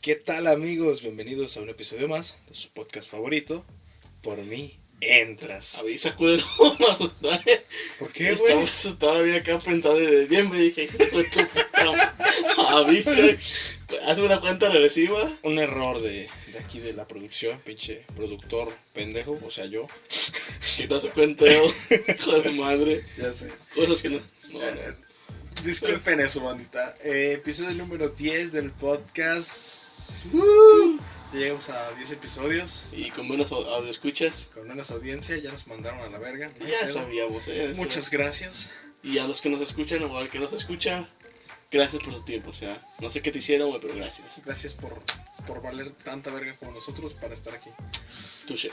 ¿Qué tal amigos? Bienvenidos a un episodio más de su podcast favorito. Por mí, entras. Avisa, culero, me asusté. ¿Por qué, Estaba güey? asustado, bien acá pensando de bien, me dije, Avisa, hazme una cuenta regresiva. Un error de, de aquí de la producción, pinche productor pendejo, o sea yo. Que no se cuenta yo, hijo de su madre. Ya sé. Cosas que no. no. Eh, Disculpen eso, bandita. Eh, episodio número 10 del podcast. Uh, ya llegamos a 10 episodios. Y con buenas escuchas. Con menos audiencia, ya nos mandaron a la verga. No Ya pedo. sabíamos, eh. eso. Muchas gracias. Y a los que nos escuchan o al que nos escucha, gracias por su tiempo. O sea, no sé qué te hicieron, pero gracias. Gracias por, por valer tanta verga como nosotros para estar aquí. Touché.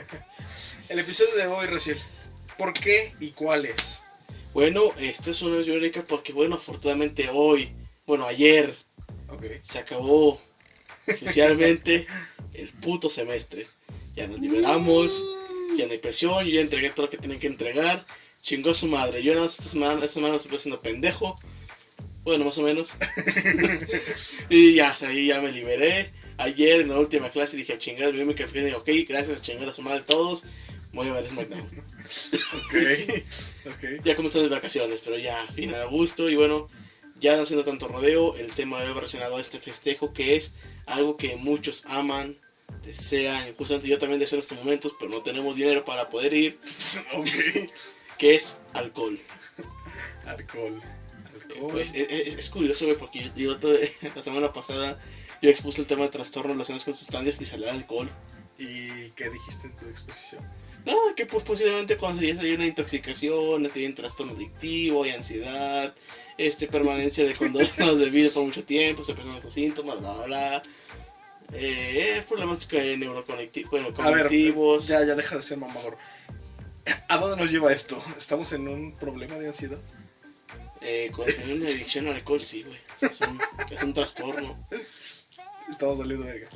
El episodio de hoy, Raciel. ¿Por qué y cuál es? Bueno, esta es una versión única porque, bueno, afortunadamente hoy, bueno, ayer, Ok. se acabó oficialmente el puto semestre. Ya nos liberamos, ya no hay presión, yo ya entregué todo lo que tenía que entregar. Chingó a su madre. Yo no, esta semana, esta semana estuve siendo pendejo. Bueno, más o menos. y ya, ahí ya me liberé. Ayer en la última clase dije, chingar, mi café y dije, ok, gracias, chingar a su madre todos. Voy a ver SmackDown. Ok. ok. Ya comenzando las vacaciones, pero ya, fin a gusto. Y bueno, ya no haciendo tanto rodeo, el tema de hoy relacionado a este festejo que es algo que muchos aman, desean, justamente yo también deseo en estos momentos, pero no tenemos dinero para poder ir, ok. que es alcohol. Alcohol. Alcohol. Pues es, es- es curioso, porque yo, yo la semana pasada yo expuse el tema de trastornos relacionados con sustancias y salió alcohol. ¿Y qué dijiste en tu exposición? Nada, que pues posiblemente cuando ya hay una intoxicación, un trastorno adictivo, hay ansiedad, este, permanencia de condones de vida por mucho tiempo, se presentan estos síntomas, bla, bla, bla. Eh, problemas neuroconectivos, bueno, A ver, cognitivos. ya, ya deja de ser mamador. ¿A dónde nos lleva esto? ¿Estamos en un problema de ansiedad? Eh, cuando tenés una adicción al alcohol, sí, güey. Es un, es un trastorno. Estamos valiendo verga.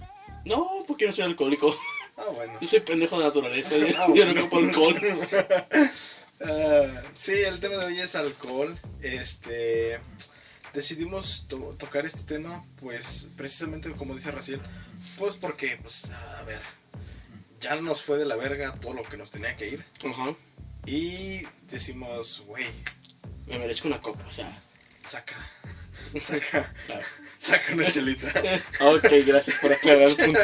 No, porque no soy alcohólico. Ah, bueno. Yo soy pendejo de naturaleza. Yo, Ah, yo no ocupo alcohol. Ah, sí, el tema de hoy es alcohol. Este. Decidimos to- tocar este tema, pues precisamente como dice Raciel, pues porque, pues, a ver, ya nos fue de la verga todo lo que nos tenía que ir. Ajá. Y decimos, güey, Me merezco una copa, o sea. saca, saca, Claro. saca una chelita. Ok, gracias por aclarar el punto.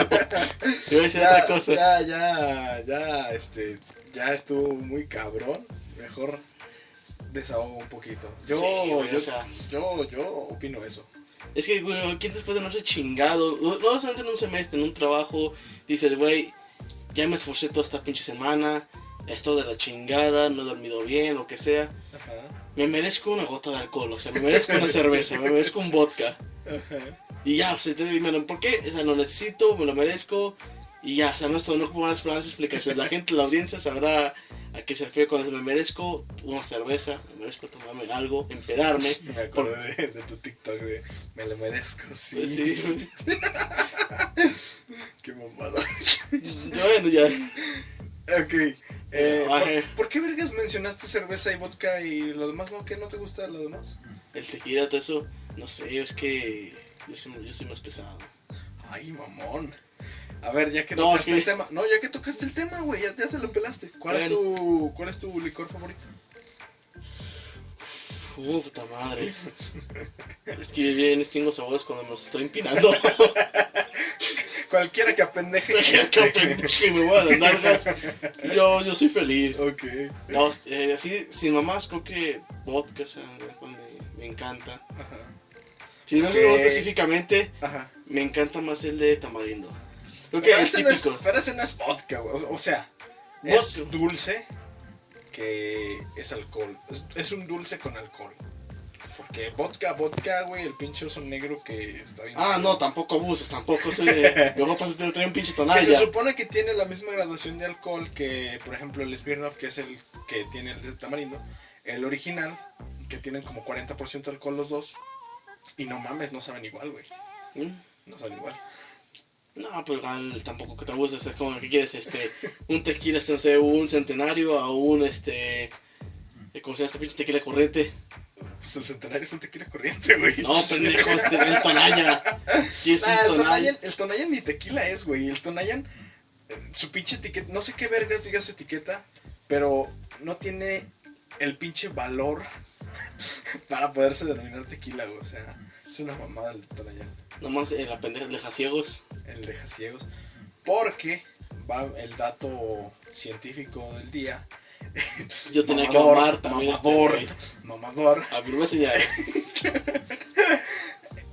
Yo iba a decir ya, otra cosa. ya, ya, ya, este, ya estuvo muy cabrón. Mejor desahogo un poquito. Yo, Sí, güey, yo, o sea. yo, yo opino eso. Es que, güey, ¿quién después de no ser chingado? No no solamente en un semestre, en un trabajo, dices, güey, ya me esforcé toda esta pinche semana, esto de la chingada, no he dormido bien, lo que sea. Ajá, Me merezco una gota de alcohol, o sea, me merezco una cerveza, me merezco un vodka. ajá. Y ya, o sea, te digo, ¿por qué? O sea, lo necesito, me lo merezco. Y ya, o sea, no, esto, no ocupo más más explicaciones. La gente, la audiencia sabrá a qué se refiere cuando me merezco una cerveza, me merezco tomarme algo, empedarme. Me acordé de, de tu TikTok de me lo merezco, sí. Pues sí. Qué mamada. Bueno, ya. Ok. Eh. ¿por, por qué vergas mencionaste cerveza y vodka y lo demás no? ¿Qué no te gusta lo demás? El tequila, todo eso, no sé, es que yo soy, yo soy más pesado. Ay, mamón. A ver, ya que No, tocaste el tema. No, ya que tocaste el tema, güey, ya, ya te lo pelaste. ¿Cuál es tu cuál es tu licor favorito? Uh, puta madre. Es que yo bien distingo sabores cuando me los estoy empinando. Cualquiera que apendeje. es que pendejo, me voy a las nalgas. Yo, yo soy feliz. Ok. No, eh, así, sin mamás, creo que vodka, o sea, me, me encanta. Ajá. Si no Ok. sé específicamente, Ajá. me encanta más el de tamarindo. Creo que Pero es ese, no es, pero ese no es vodka, güey. O, sea, es Vodka. dulce que es alcohol. Es, es un dulce con alcohol. Porque vodka, vodka, güey, el pinche oso negro que está bien. Ah, no, tampoco abuses, tampoco soy de... Yo no paso de traer un pinche Que se tonalla. supone que tiene la misma graduación de alcohol que, por ejemplo, el Smirnoff, que es el que tiene el de tamarindo. El original, que tienen como 40% de alcohol los dos. Y no mames, no saben igual, güey. ¿Mm? No saben igual. No, pero igual tampoco que te abuses, es como que quieres, este, un tequila, no sé, un centenario a un, este, ¿cómo se llama este pinche tequila corriente? Pues el centenario es un tequila corriente, güey. No, pendejo, este, el Tonaya. ¿Qué es Ah, un el Tonaya? Tonayan, el Tonayan ni tequila es, güey. El Tonayan, su pinche etiqueta, no sé qué vergas diga su etiqueta, pero no tiene el pinche valor para poderse denominar tequila, güey. O sea, es una mamada el Tonayan, Nomás la pendeja deja ciegos. el de ciegos. Porque va el dato científico del día. Yo tenía que Mamador, mamar también este mamador, güey. mamador. A ver, una señal.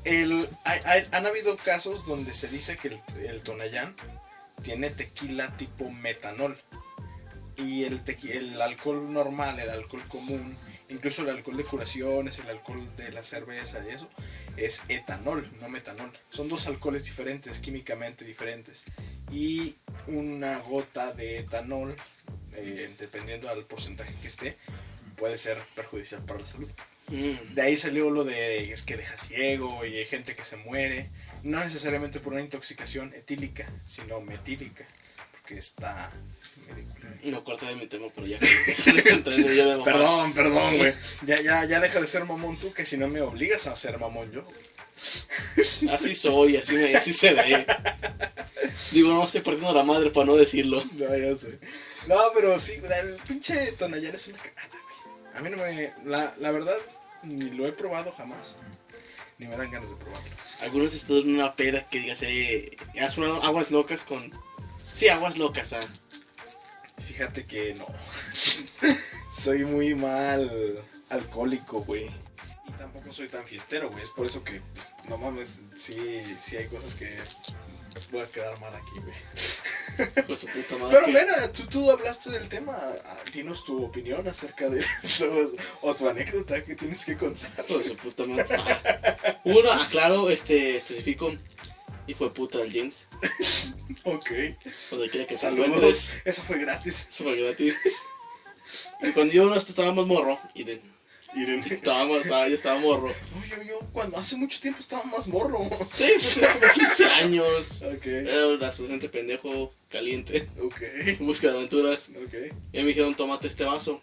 El, hay- hay- han habido casos donde se dice que el, el Tonayán tiene tequila tipo metanol. Y el, tequi- el alcohol normal, el alcohol común, incluso el alcohol de curaciones, el alcohol de la cerveza y eso, es etanol, no metanol. Son dos alcoholes diferentes, químicamente diferentes. Y una gota de etanol, eh, dependiendo del porcentaje que esté, puede ser perjudicial para la salud. Mm. De ahí salió lo de es que deja ciego y hay gente que se muere. No necesariamente por una intoxicación etílica, sino metílica. Porque está. No corta de mi tema, pero ya. De. Perdón, perdón, güey. Ya, ya, ya deja de ser mamón tú, que si no me obligas a ser mamón yo. Así soy, así, me, así se ve. Digo, no estoy perdiendo la madre para no decirlo. No, ya sé. No, pero sí, el pinche Tonayán es una cagada, güey. A mí no me. La, la verdad, ni lo he probado jamás. Ni me dan ganas de probarlo. Algunos están en una peda que digas, eh, has probado aguas locas con. Sí, aguas locas, ah. Fíjate que no. soy muy mal alcohólico, güey. Y tampoco soy tan fiestero, güey. Es por eso que, pues, no mames, sí, sí hay cosas que voy a quedar mal aquí, güey. Pues su puta madre. Pero mira, tú, tú hablaste del tema. Ah, Dinos tu opinión acerca de eso. O tu anécdota que tienes que contar. Pues su puta madre. Ah. Uno, aclaro, este, especifico. Hijo de puta del James. Ok. Donde quiera que te Saludos. encuentres. Eso fue gratis. Eso fue gratis. Y cuando yo hasta estaba más morro, y de, Irene. estaba- yo estaba morro. No, yo, yo, cuando hace mucho tiempo estaba más morro. Sí, pues tenía como 15 años. Ok. Era un adolescente pendejo, caliente, Ok. en busca de aventuras. Ok. Y me dijeron, tómate este vaso.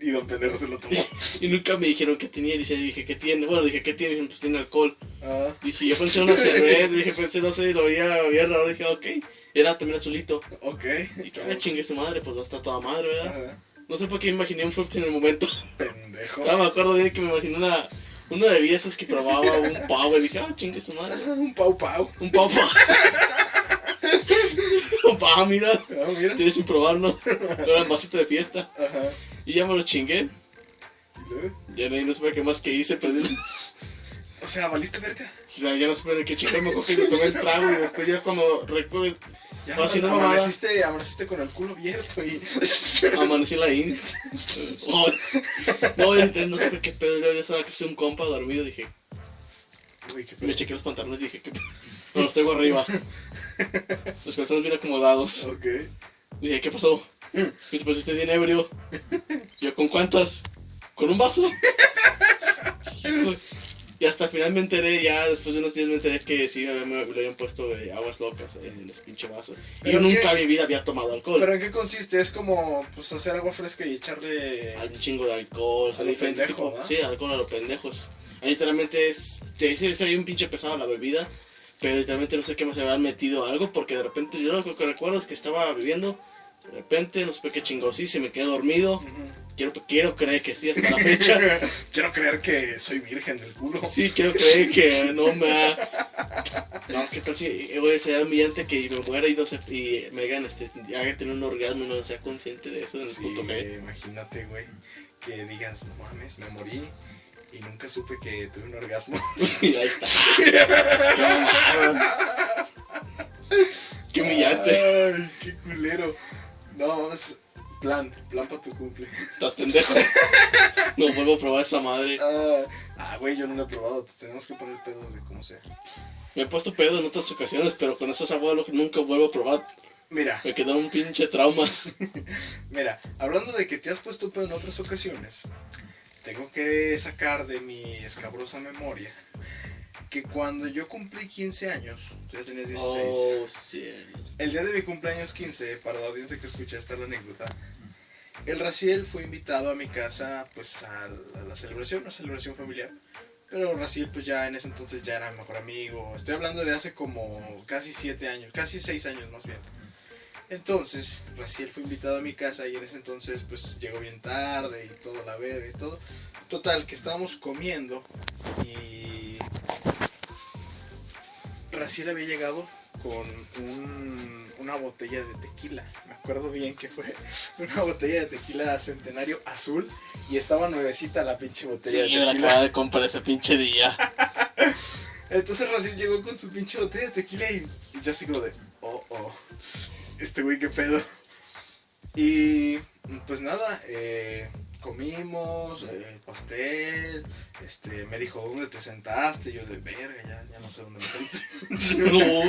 Y don pendejo se lo tomó. Y nunca me dijeron qué tenía. Y dije, ¿qué tiene? Bueno, dije, ¿qué tiene? Y dijeron, pues tiene alcohol. Ah, Dije, yo pensé en una cerveza. Dije, pensé, no sé, lo veía, veía raro. Dije, ok. Era también azulito. ok. Y que me chingue su madre, pues va a estar toda madre, ¿verdad? Ajá. No sé por qué me imaginé un Fruits en el momento. Pendejo. Ah, me acuerdo bien que me imaginé una, una bebida esas que probaba, un pavo. Y dije, ah, chingue su madre. Un pau pau. Un pavo. un pavo, mira. Ah, mira. Tienes sin probarlo. Era un vasito de fiesta. Ajá. Y ya me lo chingué. ¿Y luego? Ya no, no supe qué más que hice, pero O sea, valiste verga. ya, ya no supe de qué chingar me cogí y me tomé el trago. Y después ya cuando recuerdo, Ya No, si no, amaneciste, amaneciste con el culo abierto y. amanecí en la IN. Oh, no, no supe qué pedo. Ya estaba casi un compa dormido. Dije, Uy, qué me pedo. chequé los pantalones y dije, ¿qué pedo? No, los tengo arriba. Los calzones bien acomodados. Ok. Dije, ¿qué pasó? Me usted bien ebrio. Yo, ¿con cuántas? ¿Con un vaso? Y hasta el final me enteré, ya después de unos días me enteré que sí, me, le habían puesto eh, aguas locas en ese pinche vaso. Y ¿Pero yo qué? nunca en mi vida había tomado alcohol. ¿Pero en qué consiste? Es como pues hacer agua fresca y echarle. Al chingo de alcohol, sea, A lo pendejo. Sí, alcohol a los pendejos. Ahí literalmente es. Sí, sí, un pinche pesado la bebida. Pero literalmente no sé qué más se habrán metido algo. Porque de repente yo lo que recuerdo es que estaba bebiendo. De repente, no sé qué chingó, sí, se me quedé dormido. Quiero, quiero creer que sí hasta la fecha. Quiero creer que soy virgen del culo. Sí, quiero creer que no me ha... No, ¿qué tal si voy a ser humillante que me muera y no sé, y me hagan este, haga tener un orgasmo y no sea consciente de eso en el Sí, que imagínate, güey, que digas, no mames, me morí y nunca supe que tuve un orgasmo. Y ahí está. Qué humillante. Ay, qué culero. No, es plan, plan para tu cumple. Estás pendejo. No vuelvo a probar esa madre. Ah, ah, güey, yo no lo he probado. Tenemos que poner pedos de como sea. Me he puesto pedo en otras ocasiones, pero con esos abuelos que nunca vuelvo a probar. Mira, Me quedó un pinche trauma. mira, hablando de que te has puesto pedo en otras ocasiones, tengo que sacar de mi escabrosa memoria que cuando yo cumplí 15 años, tú ya tenías 16. Oh, cielos. El día de mi cumpleaños 15, para la audiencia que escucha esta la anécdota, el Raciel fue invitado a mi casa, pues a la, a la celebración, una celebración familiar. Pero Raciel, pues ya en ese entonces ya era mi mejor amigo. Estoy hablando de hace como casi siete años, casi seis años más bien. Entonces, Raciel fue invitado a mi casa y en ese entonces, pues llegó bien tarde y todo, la verga y todo. Total, que estábamos comiendo y. Raciel había llegado con un- una botella de tequila. Me acuerdo bien que fue una botella de tequila centenario azul y estaba nuevecita la pinche botella Sí, de me la tequila. acabo de comprar ese pinche día. Entonces Raciel llegó con su pinche botella de tequila y, y yo así como de, oh, oh, este güey qué pedo. Y pues nada, eh, comimos, eh, pastel, este, me dijo, ¿dónde te sentaste? Yo de, verga, ya, ya no sé dónde me senté. No.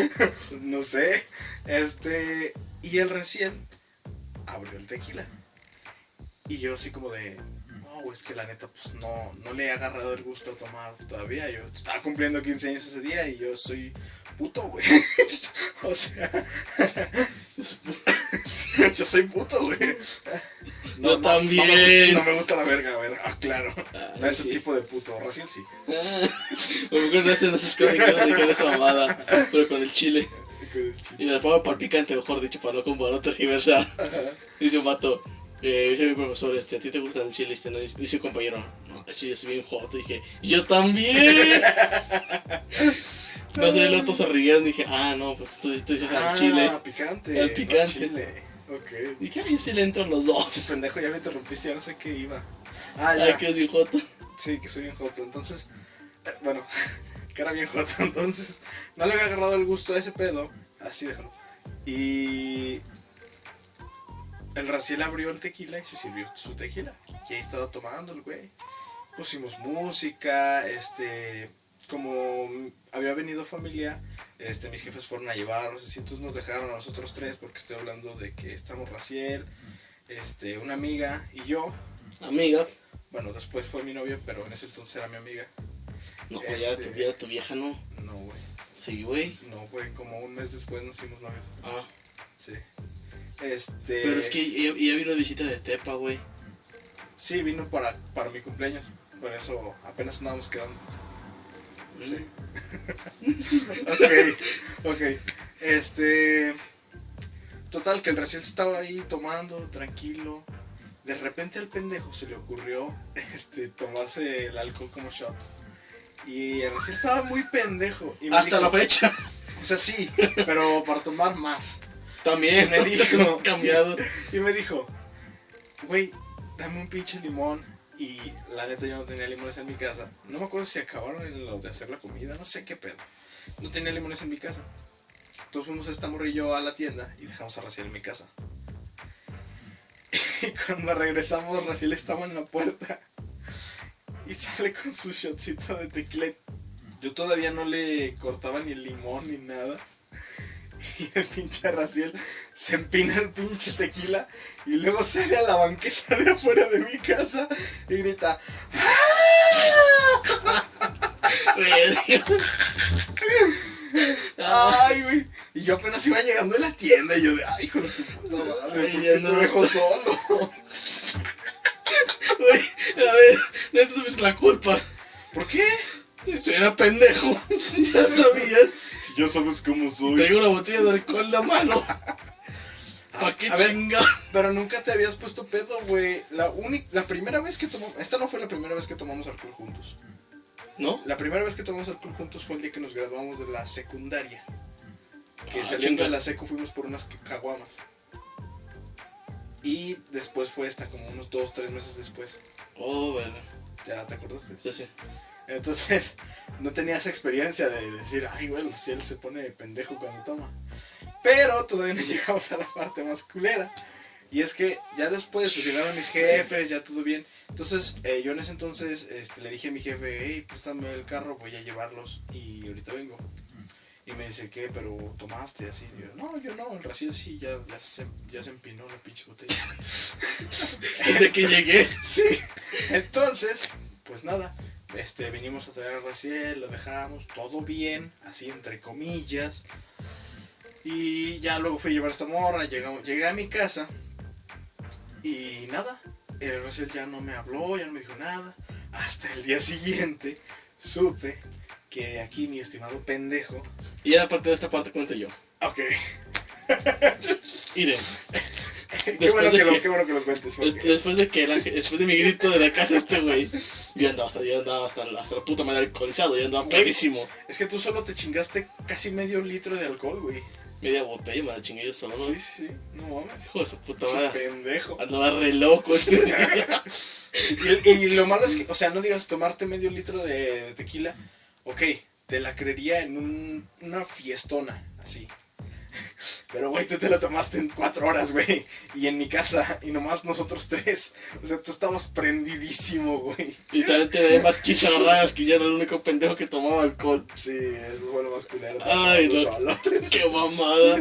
no sé. Este, y él recién abrió el tequila. Y yo así como de, no, güey, es que la neta, pues no, no le he agarrado el gusto a tomar todavía. Yo estaba cumpliendo 15 años ese día y yo soy puto, güey. o sea, yo soy puto, yo soy puto, güey. Yo No también. me, no me gusta la verga, a ver, ah, claro. Ah, No ese sí. tipo de puto, recién sí. Ah, A lo no hacen esas crónicas de que esa mamada, pero con el chile. Con el chile. Y me la pongo para picante, mejor dicho, para no como no tergiversar. Dice un vato, eh, dice mi profesor, este, ¿a ti te gusta el chile? Este, no? Dice compañero, no, el chile es bien hot. dije, yo también. No sé, el otro se rieron. Dije, ah, no, pues tú, tú dices Ah, al chile. picante. Al no picante. chile. Ok. Dije, ay, yo sí le entro a los dos. pendejo, ya me interrumpiste, ya no sé qué iba. Ah, ya. Ay, que es bien joto. Sí, que soy bien joto. Entonces, eh, bueno, que era bien joto. Entonces, no le había agarrado el gusto a ese pedo. Así déjalo. Y. El Raciel abrió el tequila y se sirvió su tequila. Y ahí estaba tomando el güey. Pusimos música, este. Como había venido familia, este, mis jefes fueron a llevarlos, así, entonces nos dejaron a nosotros tres, porque estoy hablando de que estamos Raciel, este, una amiga y yo, Amiga. bueno, después fue mi novia, pero en ese entonces era mi amiga. No, ya Este- tu, ya tu vieja no. No, güey. Sí, güey. No, güey. Como un mes después nos hicimos novios. Ah, Sí. Este. pero es que ella, ella vino de visita de Tepa, güey. Sí, vino para, para mi cumpleaños. Por eso apenas andábamos quedando. Sí. ok, ok. Este. Total, que el recién estaba ahí tomando, tranquilo. De repente al pendejo se le ocurrió este, tomarse el alcohol como shots. Y el recién estaba muy pendejo. Y Hasta dijo- la fecha. O sea, sí, pero para tomar más. También. Me dijo. cambiado. Y me dijo, güey, dame un pinche limón. Y la neta yo no tenía limones en mi casa. No me acuerdo si acabaron en lo de hacer la comida, no sé qué pedo. No tenía limones en mi casa. Entonces fuimos esta morrillo a la tienda y dejamos a Raciel en mi casa. Y cuando regresamos, Raciel estaba en la puerta. Y sale con su shotcito de tequila. Yo todavía no le cortaba ni el limón ni nada. Y el pinche Raciel se empina el pinche tequila y luego sale a la banqueta de afuera de mi casa y grita Verga. ¡Ay, güey! Y yo apenas iba llegando a la tienda y yo de ¡ay, hijo de tu puta madre! ¿Por ya no me está- solo? Güey, a ver, neta tuviste la culpa. ¿Por qué? Yo era pendejo. Ya sabías. Si ya sabes cómo soy. Tengo una botella de alcohol en la mano. ¿Para qué chinga? Pero nunca te habías puesto pedo, güey. La, única, la primera vez que tomamos... Esta no fue la primera vez que tomamos alcohol juntos. ¿No? La primera vez que tomamos alcohol juntos fue el día que nos graduamos de la secundaria. Que Ah, saliendo chinga. de la seco fuimos por unas caguamas. Y después fue esta, como unos dos, tres meses después. Oh, verga. ¿Ya te acordaste? Sí, sí. Entonces, no tenía esa experiencia de decir, ay, bueno, si él se pone pendejo cuando toma. Pero todavía no llegamos a la parte más culera. Y es que ya después, pues llegaron mis jefes, ya todo bien. Entonces, eh, yo en ese entonces este, le dije a mi jefe, hey, préstame el carro, voy a llevarlos y ahorita vengo. Y me dice, ¿qué? ¿Pero tomaste así? Y yo, no, yo no, el recién sí, ya, ya, se, ya se empinó la pinche botella. Desde que llegué. Sí. Entonces, pues nada, este, vinimos a traer a Raciel, lo dejamos, todo bien, así entre comillas. Y ya luego fui a llevar a esta morra, llegamos, llegué a mi casa. Y nada, el Rosel ya no me habló, ya no me dijo nada. Hasta el día siguiente supe que aquí mi estimado pendejo. Y ya a partir de esta parte cuento yo. Ok. Iré. qué, bueno que lo, que- qué bueno que lo cuentes. porque- Después de que después de mi grito de la casa este güey, yo andaba hasta, yo andaba hasta, hasta la puta madre alcoholizado, yo andaba pedísimo. Es que tú solo te chingaste casi medio litro de alcohol, güey. Media botella, me la chingué yo solo. Sí, sí, sí. No mames. Hijo de su puta Ese madre. pendejo. Andaba re loco este. Y, y lo malo es que, o sea, no digas tomarte medio litro de, de tequila. Ok, te la creería en un, una fiestona, así. Pero, güey, tú te la tomaste en cuatro horas, güey. Y en mi casa, y nomás nosotros tres. O sea, tú estabas prendidísimo, güey. Literalmente nadie más quiso agarrar que yo era el único pendejo que tomaba alcohol. Sí, eso fue lo más culero. Ay, no. solo. Qué mamada.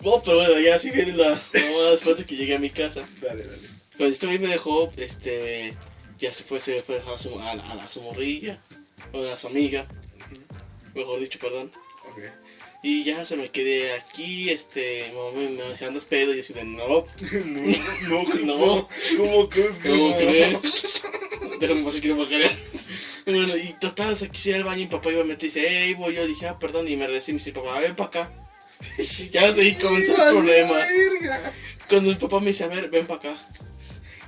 No, pero bueno, ya sí viene la mamada después de que llegué a mi casa. Dale, dale. Cuando este güey me dejó, este, ya se fue, se fue a dejar a su, a, la- a la- su morrilla, o a su amiga, mejor dicho, perdón. Ok. Y ya se me quedé aquí, este, mi mamá me, decía, andas pedo, y yo así de, no, No, no, No. ¿Cómo crees ¿cómo crees? Déjame pasar aquí no me Bueno, y total, se quisiera el baño y mi papá iba a meter y dice, hey, voy yo, dije, ah, perdón, y me regresé y me dice, papá, ven para acá. Ya ahí comenzó el problema. Cuando mi papá me dice, a ver, ven para acá.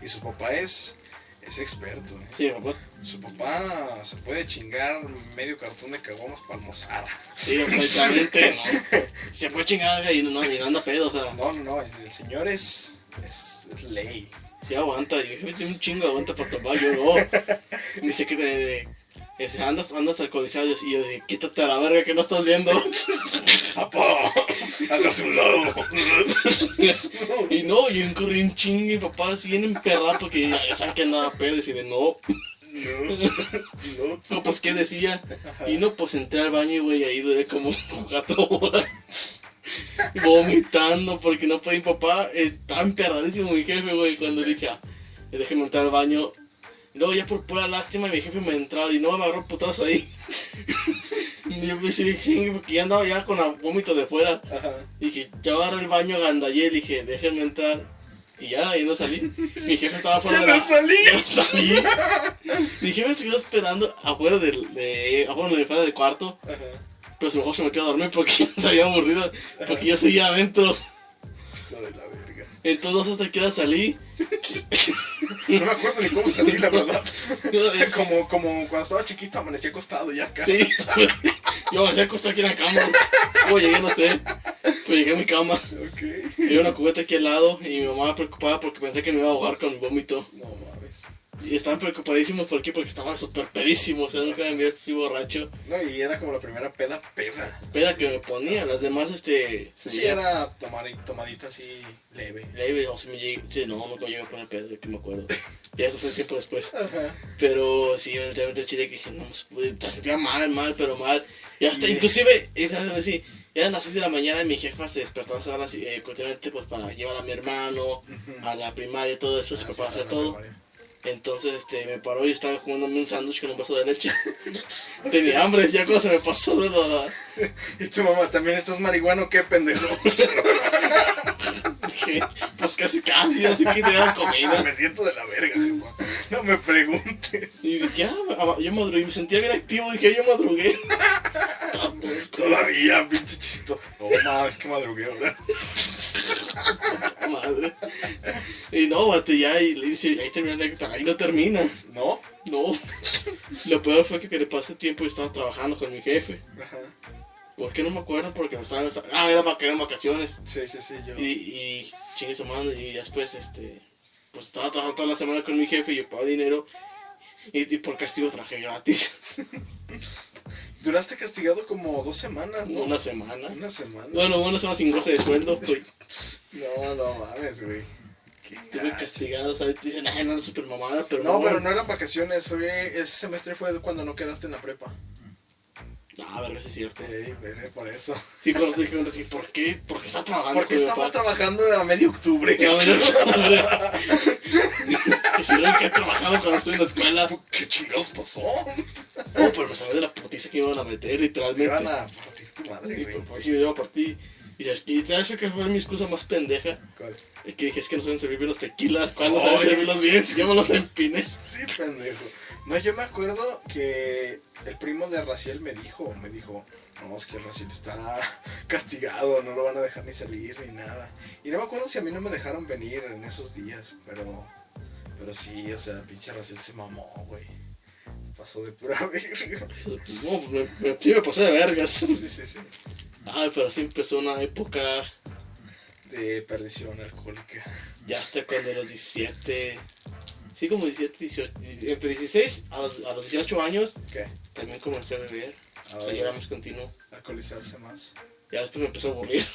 Y su papá es, es experto, ¿eh? Sí, papá, Su papá se puede chingar medio cartón de caguamas para almorzar. sí, exactamente, no. Se fue chingada y no, no anda pedo, o sea, No, no, no, el señor es, es, es ley. sí aguanta. Yo un chingo de aguanta para tomar, yo no. Me dice que andas, andas alcoholizado y yo dije, quítate a la verga que no estás viendo. ¡Papá! ¡Hágase un lado! Y no, yo corrí un chingo y papá así bien emperrado porque que andaba pedo y dije, no, No, no. no, pues qué decía. Y no, pues entré al baño y güey, ahí duré como cuatro horas. Vomitando porque no podía mi papá. Estaba emperradísimo mi jefe, güey. Cuando dije, ah, déjeme entrar al baño. Y luego ya por pura lástima mi jefe me entraba y no me agarró putados ahí. y yo me dije, porque ya andaba ya con vómito de fuera. Ajá. Dije, ya agarré el baño, gandallé, dije, déjenme entrar. Y ya, y no salí. Mi jefe estaba fuera ¡Ya de la... no salí! Ya no salí. Mi jefe se quedó esperando afuera del, de, afuera de fuera del cuarto. Ajá. Pero a lo mejor se metió a dormir porque ya se había aburrido. Porque yo seguía adentro. Entonces hasta que ahora salí. No me acuerdo ni cómo salí, la verdad. Como, como cuando estaba chiquito amanecí acostado ya acá. Sí. Yo me acosté aquí en la cama. ¿Cómo llegué? No sé. Pero llegué a mi cama. Ok. Y había una cubeta aquí al lado. Y mi mamá preocupada porque pensé que me iba a ahogar con mi vómito. No mames. Y estaban preocupadísimos ¿por qué? porque estaba súper pedísimo. O sea, nunca me había así borracho. No, y era como la primera peda, peda. Peda que me ponía. Las demás, este. Sí, sí, era tomar, tomadita así leve. Leve, o sea, me llegué. Sí, no, nunca llegué a poner pedo, que me acuerdo. Ya eso fue tiempo después. Ajá. Pero sí, eventualmente el chile que dije, no, se puede, se sentía mal, mal, pero mal. Y hasta, Y- inclusive, es sí, eran las 6 de la mañana y mi jefa se despertó a horas eh, continuamente pues para llevar a mi hermano, a la primaria y todo eso, se Ah, sí, estaba en la todo. Entonces, este, me paró y estaba comiéndome un sándwich con un vaso de leche. Tenía hambre, ya se me pasó de la... Y tu mamá, ¿también estás marihuano? ¿Qué pendejo? Dije, pues casi, casi, así que tenía comida. me siento de la verga, jefa. No me preguntes. Y dije, ah, yo madrugué, me sentía bien activo, dije, yo madrugué. Todavía, pinche chisto. No mames, que madrugué ahora. Madre. Y no, bate, ya, y le dice, ahí termina la anécdota, ahí no termina. ¿No? No. Lo peor fue que, que le pasé tiempo y estaba trabajando con mi jefe. Ajá. ¿Por qué no me acuerdo? Porque me estaba... Ah, era para que eran vacaciones. Sí, sí, sí, yo. Y, y chingue su mano, y después, este... Pues estaba trabajando toda la semana con mi jefe y yo pagaba dinero. Y, y por castigo traje gratis. Duraste castigado como dos semanas, ¿no? Una semana. Una semana. Bueno, una semana sin goce de sueldo. Pues, No, no mames, güey. Estuve castigado, ¿sabes? Dicen, ay, no, era súper mamada, pero No, no. pero no eran vacaciones, fue ese semestre fue cuando no quedaste en la prepa. Ah, verga, sí es cierto. Veré, por eso. Sí, cuando se dijeron así, ¿por qué? Porque está trabajando Porque estaba trabajando a medio octubre. No, no, no. Que si que he trabajado cuando estuve en la escuela. ¿Qué chingados pasó? No, pero me sabía de la putiza que iban a meter, Te literalmente. iban a partir tu madre, Y güey. pues, pues sí, me iba a partir. Y sabes, que- ¿sabes qué fue mi excusa más pendeja? ¿Cuál? El que dije es que no saben servir bien los tequilas. ¿Cuándo saben servirlos bien? Si yo me los empiné. Sí, pendejo. No, yo me acuerdo que el primo de Raciel me dijo, me dijo, no, es que Raciel está castigado, no lo van a dejar ni salir ni nada. Y no me acuerdo si a mí no me dejaron venir en esos días, pero, pero sí, o sea, pinche Raciel se mamó, güey. Pasó de pura verga. No, me, me, sí me pasé de vergas. Sí, sí, sí. Ay, pero sí empezó una época. De perdición alcohólica. Ya hasta cuando los 17. Sí, como 17, 18. Entre 16 a los, a los 18 años también comencé a beber. O sea, Ahora, ya era más continuo. alcoholizarse más. Ya después me empezó a aburrir.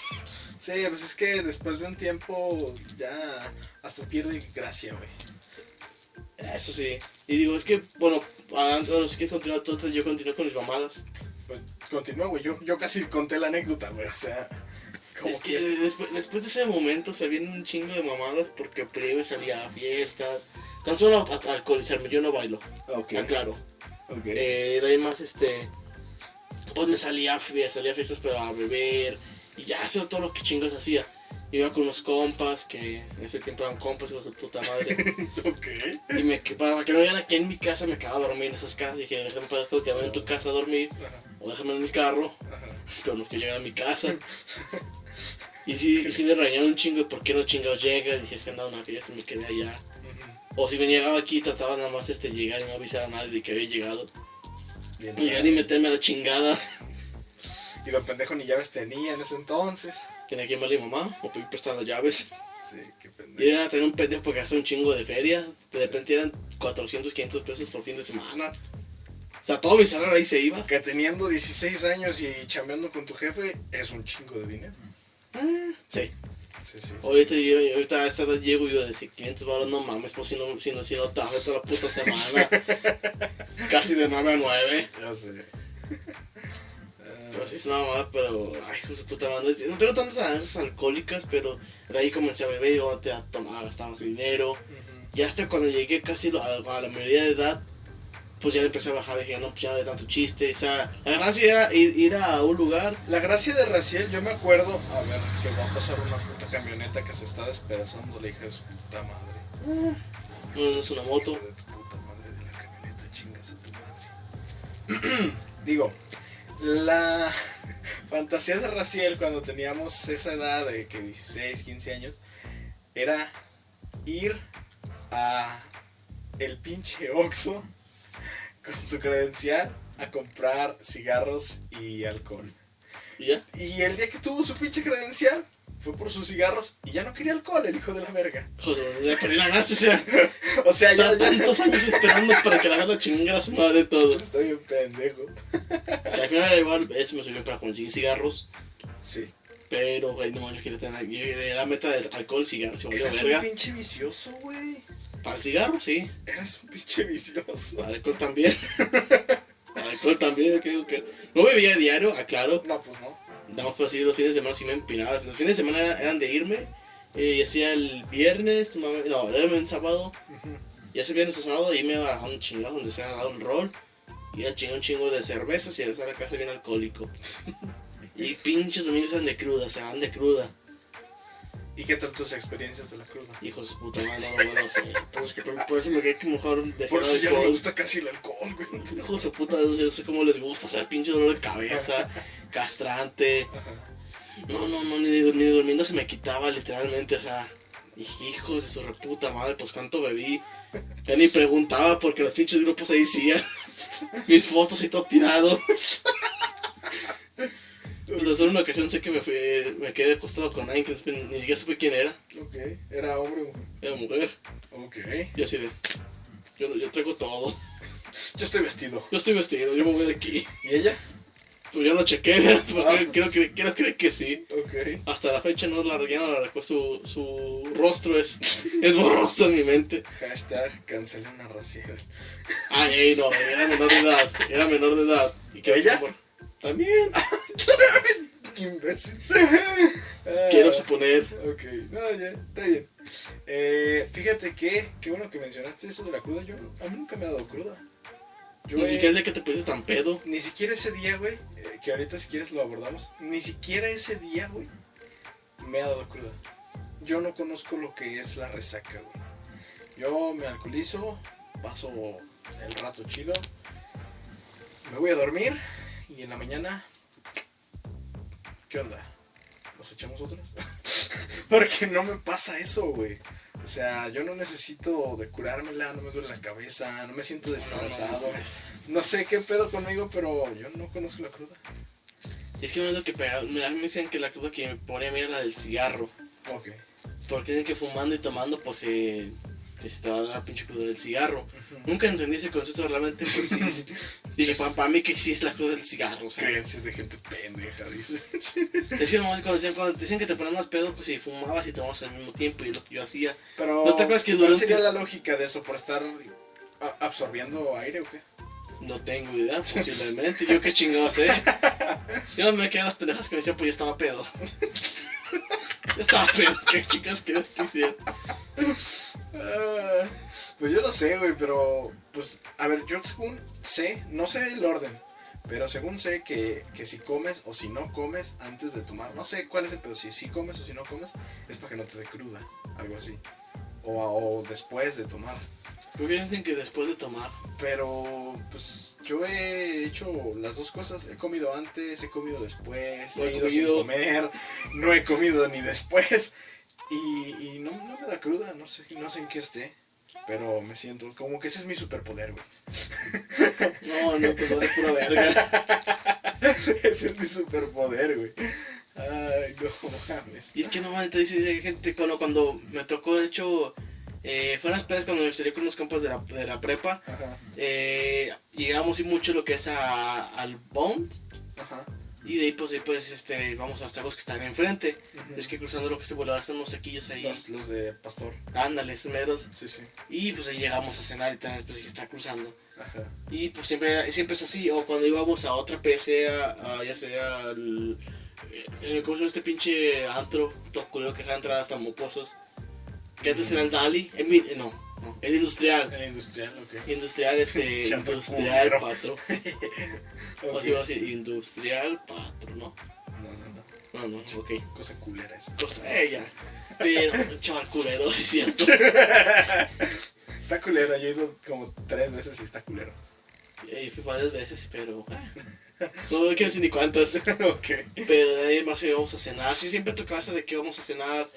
Sí, pues es que después de un tiempo ya hasta pierde gracia, güey. Eso sí. Y digo, es que, bueno, ahora, bueno, si quieres continuar, entonces yo continúo con mis mamadas. Pues continúa, güey. Yo, yo casi conté la anécdota, güey. O sea, como Es que después, después de ese momento se vienen un chingo de mamadas porque primero salía a fiestas. Tan solo alcoholizarme, yo no bailo. Ok, Aclaro. ok. Eh, de ahí más, este. Pues me salía a fiestas, salía a fiestas, pero a beber. Y ya hacía todo lo que chingos hacía. Iba con unos compas que en ese tiempo eran compas, hijos de puta madre. ok. y me, para que no vayan aquí en mi casa, me quedaba a dormir en esas casas. Dije, déjame para que vayan en tu casa a dormir. Ajá, O déjame en mi carro. ajá. Pero no que llegar a mi casa. Y sí, me regañaron un chingo de por qué no chingados llega. Dije, es que andaba una fiesta y me quedé allá. O si me llegaba aquí, trataba nada más este llegar y no avisar a nadie de que había llegado. Bien, Llegar y meterme a la chingada. Y don pendejo ni llaves tenía en ese entonces. Tenía que llamarle a mi mamá o pedir prestar las llaves. Sí, qué Y pendejo. era tener un pendejo porque gastaba un chingo de feria. De repente eran 400, 500 pesos por fin de semana. O sea, todo mi salario ahí se iba. Que teniendo 16 años y chambeando con tu jefe es un chingo de dinero. Ah, sí. Sí, sí. sí. Ahorita, yo, ahorita a esta edad llego y yo decir 500 baros, no mames, pues si no, si no, si no trabajo toda la puta semana. Casi de 9 a 9. Ya sé. Pero sí es una mamada, pero, ay, hijo de su puta madre. No tengo tantas anécdotas alcohólicas, pero de ahí comencé a beber y yo te tomaba, gastaba más dinero. Ujú. Y hasta cuando llegué casi a, a la mayoría de edad, pues ya le empecé a bajar, dije, no, pues ya no de tanto chiste. O sea, la gracia era ir, ir a un lugar. La gracia de Raciel, yo me acuerdo, a ver, que va a pasar una puta camioneta que se está despedazando la hija de su puta madre. No, no es una moto. Hijo de tu puta madre de la camioneta, chingas a tu madre. Digo, la fantasía de Raciel cuando teníamos esa edad de que 16, 15 años, era ir a el pinche Oxxo con su credencial a comprar cigarros y alcohol. Y ya. Y el día que tuvo su pinche credencial, fue por sus cigarros y ya no quería alcohol, el hijo de la verga. Joder, ya perdí la gracia, o sea, O sea, ya, tantos años esperando para que la haga chingada a su madre todo. Estoy bien pendejo. Y al final igual eso me sirvió para conseguir cigarros. Sí. Pero, güey, no, yo quería tener. Yo la meta de alcohol, cigarros. Si Eras verga. un pinche vicioso, güey. Para el cigarro, sí. Eras un pinche vicioso. Para alcohol también. Para alcohol también, creo que. No bebía diario, aclaro. No, pues no. Nada más para decir, los fines de semana sí me empinaba. Los fines de semana era- eran de irme. eh, y hacía el viernes, no, era el sábado. Y ese viernes o sábado irme a un chingado donde se ha dado un rol. Y a chingar un chingo de cervezas y a regresar a casa bien alcohólico. y pinches domingos eran de cruda, se van de cruda. ¿Y qué tal tus experiencias de la cruda? Hijos de puta madre, no lo vuelvo a hacer. Por eso, que- por, eso me quedé que mejor dejar Por eso el ya no me gusta casi el alcohol, güey. Hijos de puta, yo sé cómo les gusta, o sea, pinche dolor de cabeza, castrante. Ajá. No, no, no, ni, ni, ni durmiendo se me quitaba literalmente, o sea, hijos de su reputa madre, pues cuánto bebí. Ya ni preguntaba porque los pinches grupos ahí decían. Mis fotos y todo tirado. Pues en una ocasión sé que me fui, me quedé acostado con alguien que ni, ni siquiera supe quién era. Ok. ¿Era hombre o mujer? Era mujer. Ok. Y así de. Yo, yo traigo todo. Yo estoy vestido. Yo estoy vestido, yo me voy de aquí. ¿Y ella? Pues yo no chequé, porque Ah. quiero, creer- quiero creer que sí. Ok. Hasta la fecha no la, ya no la recuerdo, su, su rostro es, es borroso en mi mente. Hashtag cancelen a Raciel. Ay, ay, no, era menor de edad, era menor de edad. ¿Y que ¿Ella? También, Quiero suponer. Ok, no, ya, está bien. Eh, fíjate que, qué bueno que mencionaste eso de la cruda. Yo, a mí nunca me ha dado cruda. Yo Ni siquiera el día que te pusiste tan pedo. ni siquiera ese día, güey, eh, que ahorita si quieres lo abordamos. Ni siquiera ese día, güey, me ha dado cruda. Yo no conozco lo que es la resaca, güey. Yo me alcoholizo, paso el rato chido, me voy a dormir y en la mañana, ¿qué onda? ¿Nos echamos otras? Porque no me pasa eso, güey. O sea, yo no necesito de curármela, no me duele la cabeza, no me siento deshidratado. No sé qué pedo conmigo, pero yo no conozco la cruda. Y es que no es lo que pega. Mira, a mí me decían que la cruda que me ponía a mí era la del cigarro. Ok. Porque dicen que fumando y tomando, pues eh, te, se te va a dar la pinche cruda del cigarro. Nunca entendí ese concepto realmente, pues sí. es- dije, para, mí que sí es la cruda del cigarro, o sea. Creencias de gente pendeja, dice. Es que nomás cuando decían, cuando decían que te ponían más pedo, pues si fumabas y tomabas al mismo tiempo, y lo que yo hacía. Pero, ¿No te acuerdas que ¿cuál durante- sería la lógica de eso? ¿Por estar absorbiendo aire o qué? No tengo idea, posiblemente. Yo qué chingados sé. Yo no me quedé las pendejas que me decían, pues ya estaba pedo. Estaba pedo, qué chicas que que hacían. Ah, pues yo no sé, güey, pero pues, a ver, yo según sé, no sé el orden, pero según sé que, que si comes o si no comes antes de tomar, no sé cuál es el pedo, si si comes o si no comes, es para que no te dé cruda, algo así. O, o después de tomar. Creo que dicen que después de tomar. Pero, pues, yo he hecho las dos cosas. He comido antes, he comido después, No he he ido sin comido. comer, no he comido ni después. Y, y no, no me da cruda, no sé, no sé en qué esté. Pero me siento como que ese es mi superpoder, güey. No, no, pues vale pura verga. ese es mi superpoder, güey. Ay, no mames. Y es que no mames, te dice gente, cuando, cuando me tocó, de hecho, eh, fue en las pedas cuando me salí con unos compas de la, de la prepa. Ajá, Eh, llegamos y mucho lo que es a, al Bond. ajá. Y de ahí pues, ahí, pues este, vamos a los tacos que están enfrente. Es que cruzando lo que se Boulevard están unos taquillos ahí. Los, los de pastor. Ándale, esos meros. Sí, sí. Y pues ahí llegamos a cenar y tal, pues que está cruzando. Ajá. Y pues siempre, siempre es así. O cuando íbamos a otra PC, a, a- ya sea al. Eh, ¿Cómo se llama este pinche antro? Todo culero que deja entrar hasta mocosos. Que antes era el Dali. El, mi- eh, no, no, el industrial. El industrial, ok. Industrial, este. Industrial culero. patro. O Ok. si vamos a decir industrial patro, ¿no? No, no, no. No, no, ok. Cosa culera esa. Cosa ella. Pero, chaval culero, es cierto. Está culero, yo he ido como tres veces y está culero. Y fui varias veces, pero. ah, No quiero decir ni cuántas. ok. Pero de ahí más íbamos a cenar. Sí, siempre tocaba esa de que íbamos a cenar.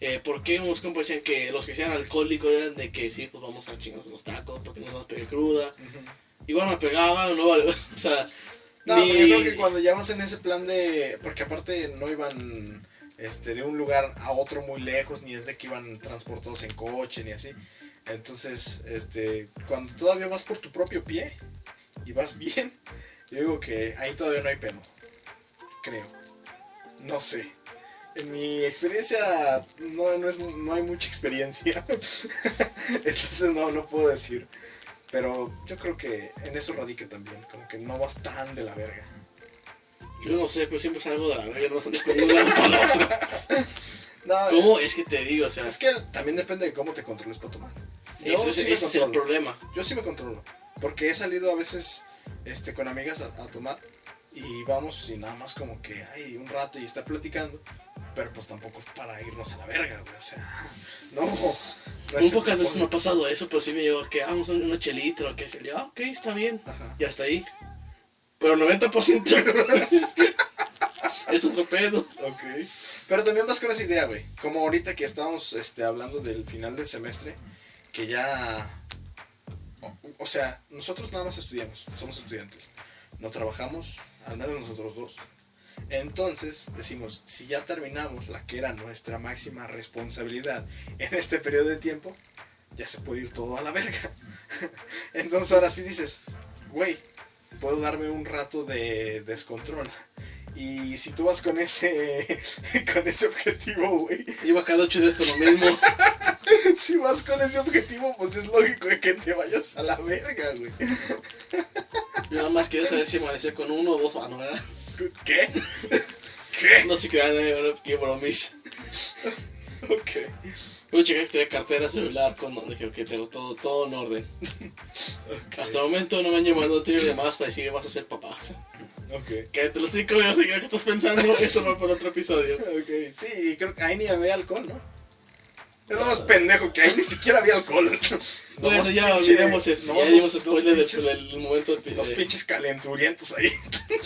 Eh, porque unos compas decían que los que sean alcohólicos eran de que sí, pues vamos a chingarnos los tacos porque no nos pegue cruda. ujú. Igual me pegaba, no vale. O sea, No, ni- pero yo creo que cuando ya vas en ese plan de. Porque aparte no iban este, de un lugar a otro muy lejos, ni es de que iban transportados en coche, ni así. Entonces, este, cuando todavía vas por tu propio pie y vas bien, yo digo que ahí todavía no hay pedo. Creo. No sé. En mi experiencia no, no, es, no hay mucha experiencia. Entonces no, no puedo decir. Pero yo creo que en eso radica también. Como que no vas tan de la verga. Yo no sé, pero siempre salgo de la verga, no salgo de un para otro. No, ¿Cómo? Es que te digo, o sea, es que también depende de cómo te controles para tomar. Yo eso me ese es el problema. Yo sí me controlo. Porque he salido a veces este, con amigas a, a tomar. Y vamos y nada más como que hay un rato y está platicando. Pero pues tampoco es para irnos a la verga, güey. O sea, no. no el pocas veces me ha pasado eso, pero sí me llevo a que vamos a una chelita o que yo, ah, ok, está bien. Ajá. Y hasta ahí. Pero 90% es otro pedo. Ok. Pero también vas con esa idea, güey. Como ahorita que estábamos este, hablando del final del semestre, que ya... O, sea, nosotros nada más estudiamos, somos estudiantes. No trabajamos, al menos nosotros dos. Entonces decimos, si ya terminamos la que era nuestra máxima responsabilidad en este periodo de tiempo, ya se puede ir todo a la verga. Entonces ahora sí dices, güey, puedo darme un rato de descontrol. Y si tú vas con ese con ese objetivo, güey, Iba cada ocho días con lo mismo. si vas con ese objetivo, pues es lógico que te vayas a la verga, güey. Yo nada más quería saber si amanecía con uno o dos manos, ¿verdad? ¿Qué? ¿Qué? No se crean, qué bromis. Ok. A checar que tenía cartera, celular, con dije que tengo todo, todo en orden. ok. Hasta el momento no me han llamado, no he tenido llamadas para decir que vas a ser papá. Ok. Que te lo sigo, yo sé qué estás pensando, eso va para otro episodio. Ok, sí, creo que ahí ni había alcohol, ¿no? Es lo más pendejo que ahí ni siquiera había alcohol. Bueno, Nomás ya pinche- olvidemos eso, nomás ya dimos dos- spoiler dos del, pinches- del momento del Dos de- pinches calenturientos ahí.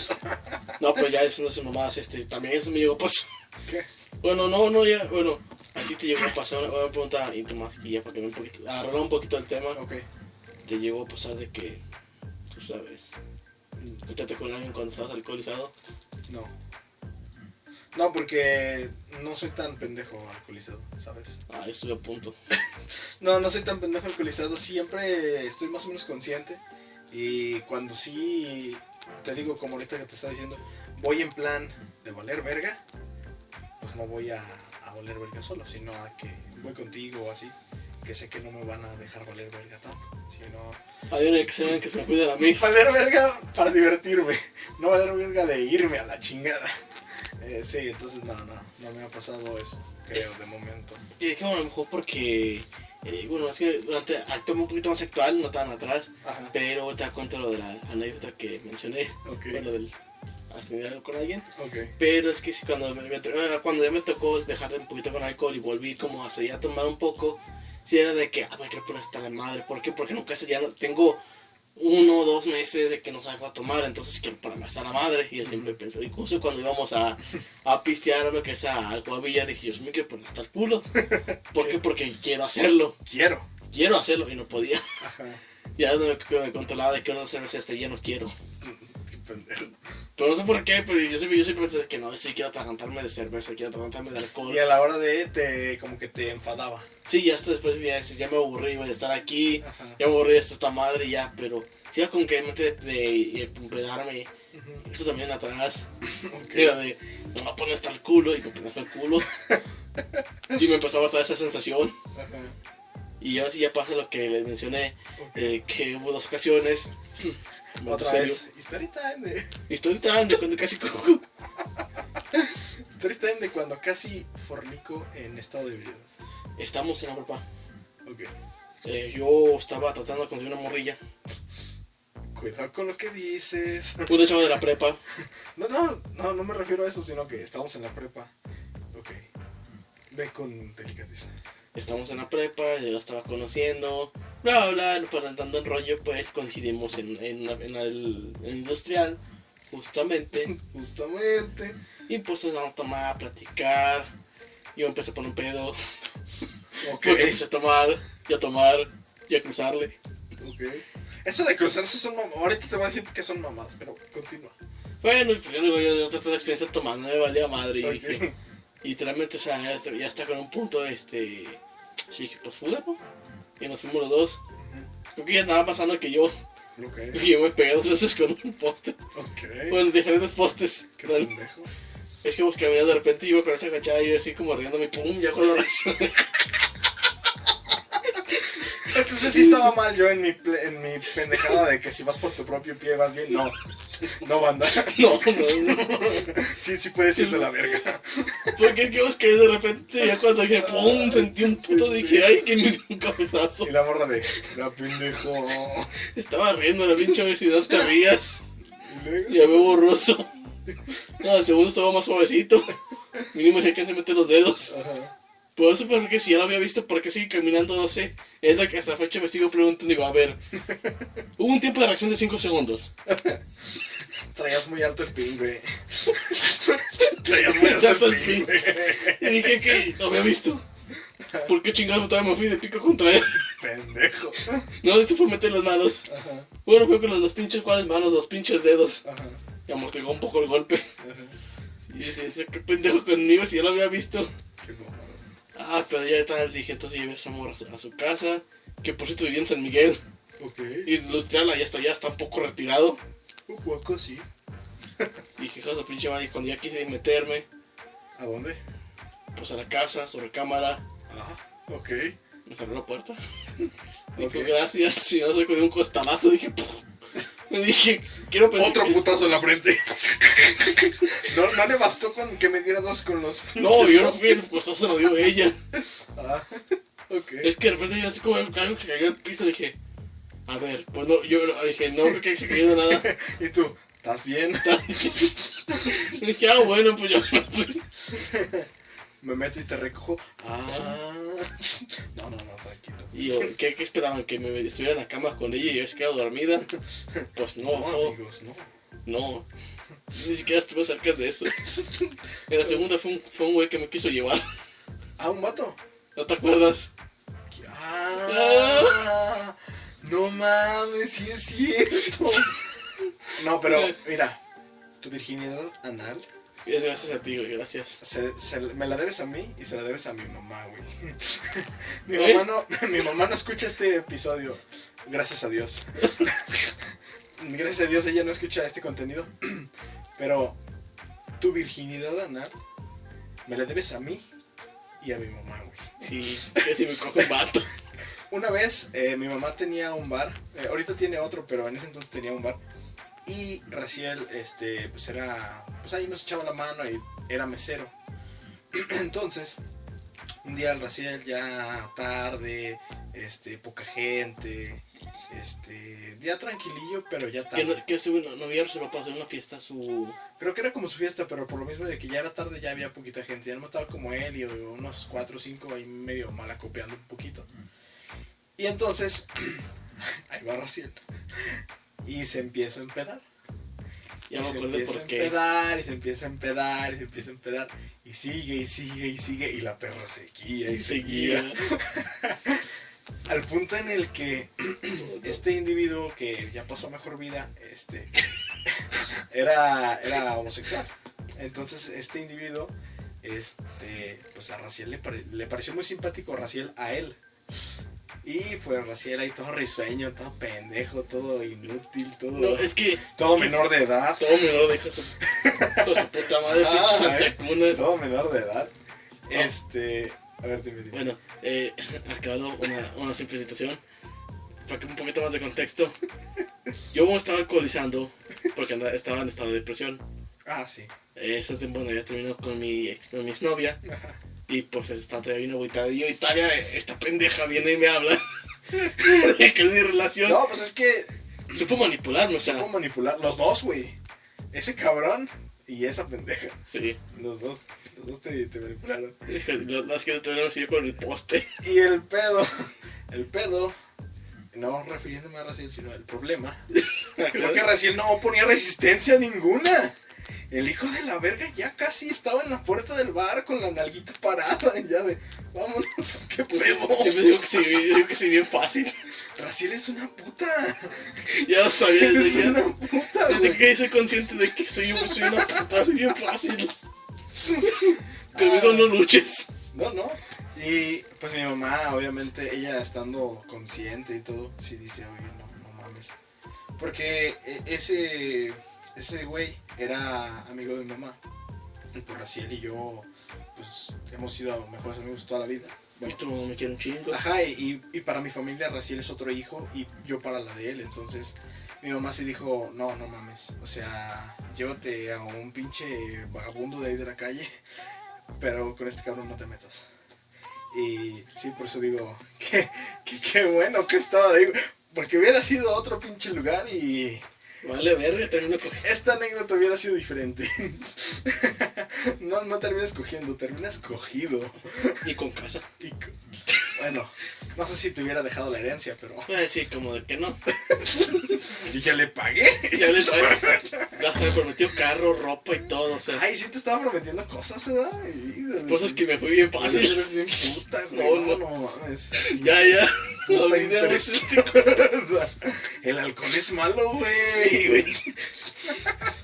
No, pero ya eso no es nomás, este, también eso me llegó a pasar. ¿Qué? Bueno, no, no, ya, bueno, a ti te llegó a pasar una, una pregunta íntima, y ya para que me un poquito, arreglar un poquito el tema, Ok. te llegó a pasar de que, tú sabes, con alguien cuando estabas alcoholizado. No. No, porque no soy tan pendejo alcoholizado, ¿sabes? Ah, yo estoy a punto. No, no soy tan pendejo alcoholizado. Siempre estoy más o menos consciente. Y cuando sí, te digo, como ahorita que te estaba diciendo, voy en plan de valer verga, pues no voy a, a valer verga solo, sino a que voy contigo o así, que sé que no me van a dejar valer verga tanto, sino Hay el que se me cuiden a mí. valer verga para divertirme, no valer verga de irme a la chingada. Eh, sí, entonces no, no, no me ha pasado eso, creo, Es- de momento. Y es que bueno, a lo mejor porque, eh, bueno, es que durante, actué un poquito más actual, no tan atrás, Ajá, pero te das cuenta lo de la anécdota que mencioné, bueno, del, has tenido algo con alguien. ok. Pero es que cuando, me, me cuando ya me tocó dejar de un poquito con alcohol y volví como a seguir a tomar un poco, sí era de que, ah, poner hasta la madre. ¿Por qué? Porque nunca se ya no, tengo uno o dos meses de que no salgo a tomar, entonces quiero ponerme hasta la madre. Y yo siempre pensé, incluso cuando íbamos a, a pistear a lo que sea, algo había, dije, yo me quiero poner hasta el culo. ¿Por qué? Porque quiero hacerlo, Quiero. quiero hacerlo y no podía. Ajá, Ya me, me controlaba de que una cerveza hasta ya no quiero. Pendejo. Pero no sé por qué, pero yo siempre, yo siempre pensé que no, sí quiero atragantarme de cerveza, quiero atragantarme de alcohol. Y a la hora de te, como que te enfadaba. Sí, ya hasta después ya, ya me aburrí de estar aquí, Ajá. ya me aburrí de esta madre ya, pero sí con que de, de, de empedarme, eso también atrás, Ok. era de, me voy a poner hasta el culo y me ponía hasta el culo. y me empezó a dar esa sensación. Ajá. Y ahora sí ya pasa lo que les mencioné, Ok. eh, que hubo dos ocasiones. Otra serio. vez. Story time de, estoy tan cuando casi cojo. story time de cuando casi fornico en estado de ebriedad. Estamos en la prepa. Ok. Eh, yo estaba tratando de conseguir una morrilla. Cuidado con lo que dices. Una chava de la prepa. No, no, no, no me refiero a eso, sino que estamos en la prepa. Ok. Ve con delicadeza. Estamos en la prepa, yo la estaba conociendo, bla, bla, bla, para andando en rollo, pues coincidimos en, en, la- en el, en el industrial, justamente. Justamente. Y pues nos vamos a tomar, a platicar. Yo empecé a poner un pedo, Ok. empecé a tomar, y a tomar, y a cruzarle. Ok. Eso de cruzarse son mamadas. Ahorita te voy a decir que son mamadas, pero continúa. Bueno, pues yo digo, yo, yo traté de experiencia tomando, me valía madre. Y dije, literalmente, o sea, ya está- con un punto, este. Sí, pues fuga, ¿no? Y nos fuimos los dos. Creo que ya más sano que yo. Ok. Y yo me pegué dos veces con un poste. Ok. Bueno, diferentes postes. Qué No, es que íbamos caminando de repente y iba con esa agachada y así como riéndome, pum, ya con la razón. Entonces sí estaba mal yo en mi, en mi pendejada de que si vas por tu propio pie vas bien. No. No, banda. No, no, no. Sí, sí puedes irte a la verga. Porque es que de repente, ya cuando dije, pum, sentí un puto, dije, ay, que me dio un cabezazo. Y la morra de, la pendejo. Estaba riendo la pinche obesidad, te rías. Y Ya veo borroso. No, el segundo estaba más suavecito. Mínimo dije que se mete los dedos. Ajá. Por eso, porque si ya lo había visto, ¿por qué sigue caminando? No sé. Es la que hasta la fecha me sigo preguntando. Digo, a ver. Hubo un tiempo de reacción de 5 segundos. Traías muy alto el pin, güey. Traías muy alto el pin. Y dije que lo había visto. ¿Por qué chingados todavía me fui de pico contra él? Pendejo. No, esto fue meter las manos. Ajá. Bueno, fue con las dos pinches cuales manos, los pinches dedos. Ajá. Y amortiguó un poco el golpe. Ajá. Y dice, qué pendejo conmigo si ya lo había visto. Qué mamada. Ah, pero ya tal, dije, entonces llevé a esa morra a su, a su casa. Que por cierto vivía en San Miguel. Ok. Industrial, allá está, ya está un poco retirado. Un poco sí. Dije, hija su pinche madre, cuando ya quise meterme, ¿A dónde? pues a la casa, su recámara, Ah, ok. me cerró la puerta. Dijo, gracias, si no se con un costalazo, dije, "Puf". me dije, quiero pensar. Otro que- putazo en la frente. No, no le bastó con que me diera dos con los. No, yo no fui, el costazo se lo dio ella. Ah, ok. Es que de repente yo así como algo que se cayó al piso, dije, a ver, pues no, yo dije, no creo que haya caído nada. Y tú, ¿Estás bien? Dije, ah, bueno, pues yo me meto y te recojo. Ah. No, no, no, tranquilo. Y ¿qué, qué esperaban? ¿Que me estuviera en la cama con ella y yo se quedado dormida? Pues no, No, no, amigos, no. no. Ni siquiera estuve cerca de eso. En la segunda fue un, fue un güey que me quiso llevar. Ah, un vato. ¿No te acuerdas? Ah, no mames, sí es cierto. No, pero mira, tu virginidad anal Es gracias a ti, güey, gracias. se- se- me la debes a mí y se la debes a mi mamá, güey. Mi ¿Eh? mamá no, mi mamá no escucha este episodio. Gracias a Dios. Gracias a Dios ella no escucha este contenido. Pero tu virginidad anal me la debes a mí y a mi mamá, güey. Sí, casi me cojo un vato. Una vez eh, mi mamá tenía un bar, eh, ahorita tiene otro, pero en ese entonces tenía un bar. Y Raciel, este, pues era, pues ahí nos echaba la mano y era mesero. Entonces, un día el Raciel ya tarde, este, poca gente, este, ya tranquilillo, pero ya tarde. que ese no, no había reservado para hacer una fiesta su... Creo que era como su fiesta, pero por lo mismo de que ya era tarde ya había poquita gente. Ya no estaba como él y unos 4 o 5 ahí medio mal acopiando un poquito. Y entonces, ahí va Raciel. Y se empieza a empedar. Ya y me se empieza por a empedar, y se empieza a empedar, y se empieza a empedar. Y sigue, y sigue, y sigue. Y la perra seguía, y seguía. Seguía. Al punto en el que este individuo que ya pasó a mejor vida, este, era, era homosexual. Entonces este individuo, este, pues a Raciel le, pare- le pareció muy simpático Raciel a él. Y pues Raciel ahí todo risueño, todo pendejo, todo inútil, todo, No, es que todo menor de edad. todo me lo deja su, su puta madre, Ah, pinche eh. Santa Cuna. Todo menor de edad. Este, a ver, dime, dime. Bueno, eh, aclaro una, una simple situación. Para que un poquito más de contexto. Yo me estaba alcoholizando porque andaba- estaba en estado de depresión. Ah, sí. Eh, tiempo bueno, había terminado con mi, ex, con mi exnovia. Y pues estaba todavía bien agüitadillo. Y todavía esta pendeja viene y me habla. de que es mi relación. No, pues es que Supo manipularme, o sea. ¿Cómo manipular? Los dos, güey. Ese cabrón y esa pendeja. Sí. Los dos. Los dos te, te manipularon. Las que tenemos ir con el poste. Y el pedo. El pedo. No refiriéndome a Raciel, sino el problema. Fue que Raciel no ponía resistencia ninguna. El hijo de la verga ya casi estaba en la puerta del bar con la nalguita parada. Ya de, vámonos, qué pedo. Siempre digo que sí, digo que sí, bien fácil. Raciel es una puta. Ya lo sabía Es desde una ya. puta, Desde güey. que soy consciente de que soy, soy una puta, soy bien fácil. Conmigo no luches. No, no. Y pues mi mamá, obviamente, ella estando consciente y todo, sí dice, oye, no, no mames. Porque eh, ese, ese güey era amigo de mi mamá. Y pues Raciel y yo, pues hemos sido mejores amigos toda la vida. Y Bueno, tu mamá me quiere un chingo. Ajá, y, y para mi familia Raciel es otro hijo y yo para la de él. Entonces mi mamá sí dijo, no, no mames. O sea, llévate a un pinche vagabundo de ahí de la calle, pero con este cabrón no te metas. Y sí, por eso digo, que, que, qué bueno que estaba ahí. Porque hubiera sido otro pinche lugar y Vale, verga, termino cogiendo. esta anécdota hubiera sido diferente. No, no terminas cogiendo, terminas cogido. Y con casa. Y bueno, no sé si te hubiera dejado la herencia, pero Voy a decir como de que no. yo ya le pagué. Ya le. Ya hasta me prometió carro, ropa y todo. O sea, Ay, sí te estaba prometiendo cosas, ¿verdad? De- cosas que me fui bien fácil. Eres bien puta, güey. No. no, mames. Ya, ya. No te Olvidemos este. El alcohol es malo, güey. Sí, güey.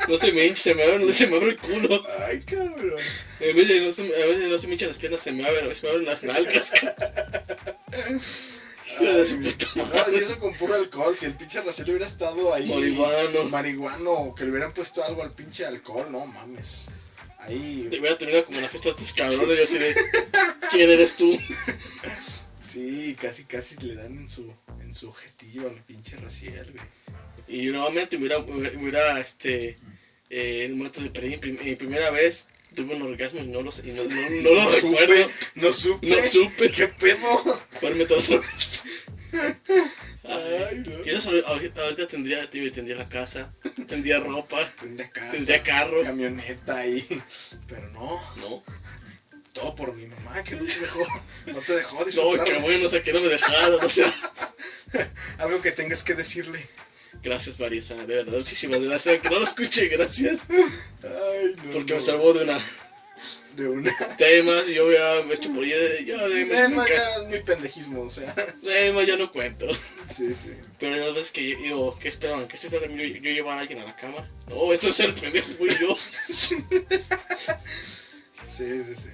No se me hincha, se me abre, no se me abre el culo. Ay, cabrón. En vez de no se, a veces no se me hinchan las piernas, se me abren, se me abren las nalgas. Su Ay, No, si eso con puro alcohol, si el pinche Raciel hubiera estado ahí. Marihuano. Marihuano, o que le hubieran puesto algo al pinche alcohol, no mames. Ahí. Te hubiera terminado como en la fiesta de estos cabrones. Yo así de, ¿quién eres tú? Sí, casi, casi le dan en su, en su objetivo al pinche Raciel, güey. Y nuevamente me hubiera, este, eh, en el momento de perdí mi, prim- mi primera vez, tuve un orgasmo y no lo, y no, no, no lo recuerdo. supe, no supe. No supe. ¿Qué pedo? Otra vez. Ay, no. Ahorita tendría, tío, tendría la casa, tendría ropa, tendría casa, tendría carro. camioneta y... Pero no, No, todo por mi mamá que no te dejó, no te dejó no, disfrutar. qué bueno, o sea, que no me dejaron, o sea. Algo que tengas que decirle. Gracias, Marisa, de verdad, muchísimas gracias. Aunque no lo escuché, gracias. Ay, no, Porque no. me salvó de una De una... temas yo ya me echo por ya, ya, de no, ya, mi pendejismo, o sea. temas ya no cuento. Sí, sí. Pero las veces que yo digo, ¿qué esperaban? ¿Que este yo, yo llevar a alguien a la cama? No, eso es el pendejo, fui yo. Sí, sí, sí.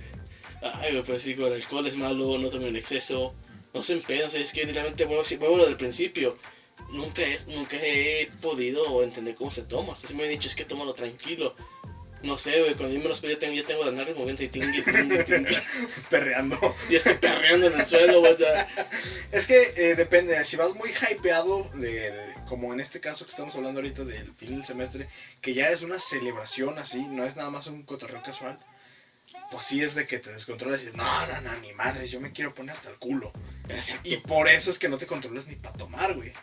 Ay, pero sí, digo, el alcohol es malo, no tomen en exceso, no se empeñen, o sea, es que realmente vuelvo, vuelvo a lo del principio. Nunca, es, nunca he podido entender cómo se toma, o sea, siempre me he dicho, es que tómalo tranquilo. No sé, güey, cuando yo me los pido, yo tengo, yo tengo las nalgas moviendo y tingui, tingui, tingui. Perreando. Y estoy perreando en el suelo, güey, o sea, Es que eh, depende, si vas muy hypeado, de, de- como en este caso que estamos hablando ahorita del fin del semestre, que ya es una celebración así, no es nada más un cotorreo casual, pues sí es de que te descontrolas y dices, no, no, no, ni madres, yo me quiero poner hasta el culo. Y por eso es que no te controlas ni para tomar, güey.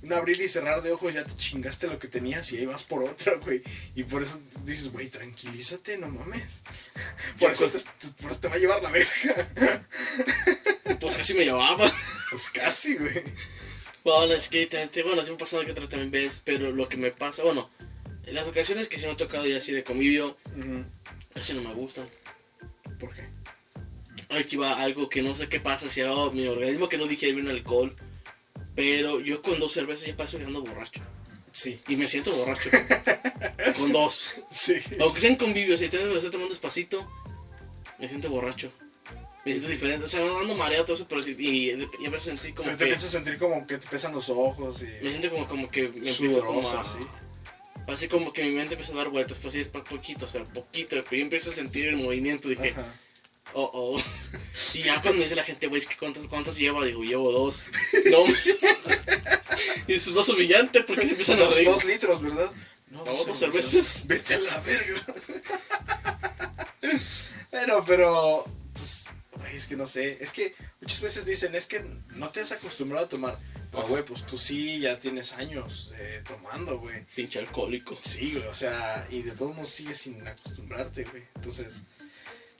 Un abrir y cerrar de ojos ya te chingaste lo que tenías y ahí vas por otra, güey. Y por eso dices, güey, tranquilízate, no mames. Por eso te, por eso te va a llevar la verga. Pues casi me llevaba. Pues casi, güey. Bueno, es que bueno, sí me pasado que otra también ves, pero lo que me pasa, bueno, en las ocasiones que sí me ha tocado ya así de convivio, Ujú. casi no me gustan. ¿Por qué? Aquí va algo que no sé qué pasa si hago mi organismo que no digiere bien el alcohol, pero yo con dos cervezas ya paso quedando borracho. Sí. Y me siento borracho. con dos. Sí. Aunque sean convivios, si tengo, lo estoy tomando despacito, me siento borracho. Me siento diferente, o sea, no ando mareado todo eso, pero sí, y, y empiezo a sentir como Te, te que... empiezas a sentir como que te pesan los ojos y Me siento como, como que me empiezo como a... así. Así como que mi mente empieza a dar vueltas, pues sí, es pa- poquito, o sea, poquito, pero yo empiezo a sentir el movimiento, dije, Ajá. oh, oh. Y ya cuando me dice la gente, güey, es que ¿cuántos, cuántos lleva? Digo, llevo dos. No. y es más humillante porque se empiezan a reír. dos litros, ¿verdad? No, No, dos cervezas. Vete a la verga. Bueno, pero, pues, güey, es que no sé. Es que muchas veces dicen, es que no te has acostumbrado a tomar. Ajá. güey, pues tú sí ya tienes años eh, tomando, güey. Pinche alcohólico. Sí, güey, o sea, y de todos modos sigues sin acostumbrarte, güey. Entonces,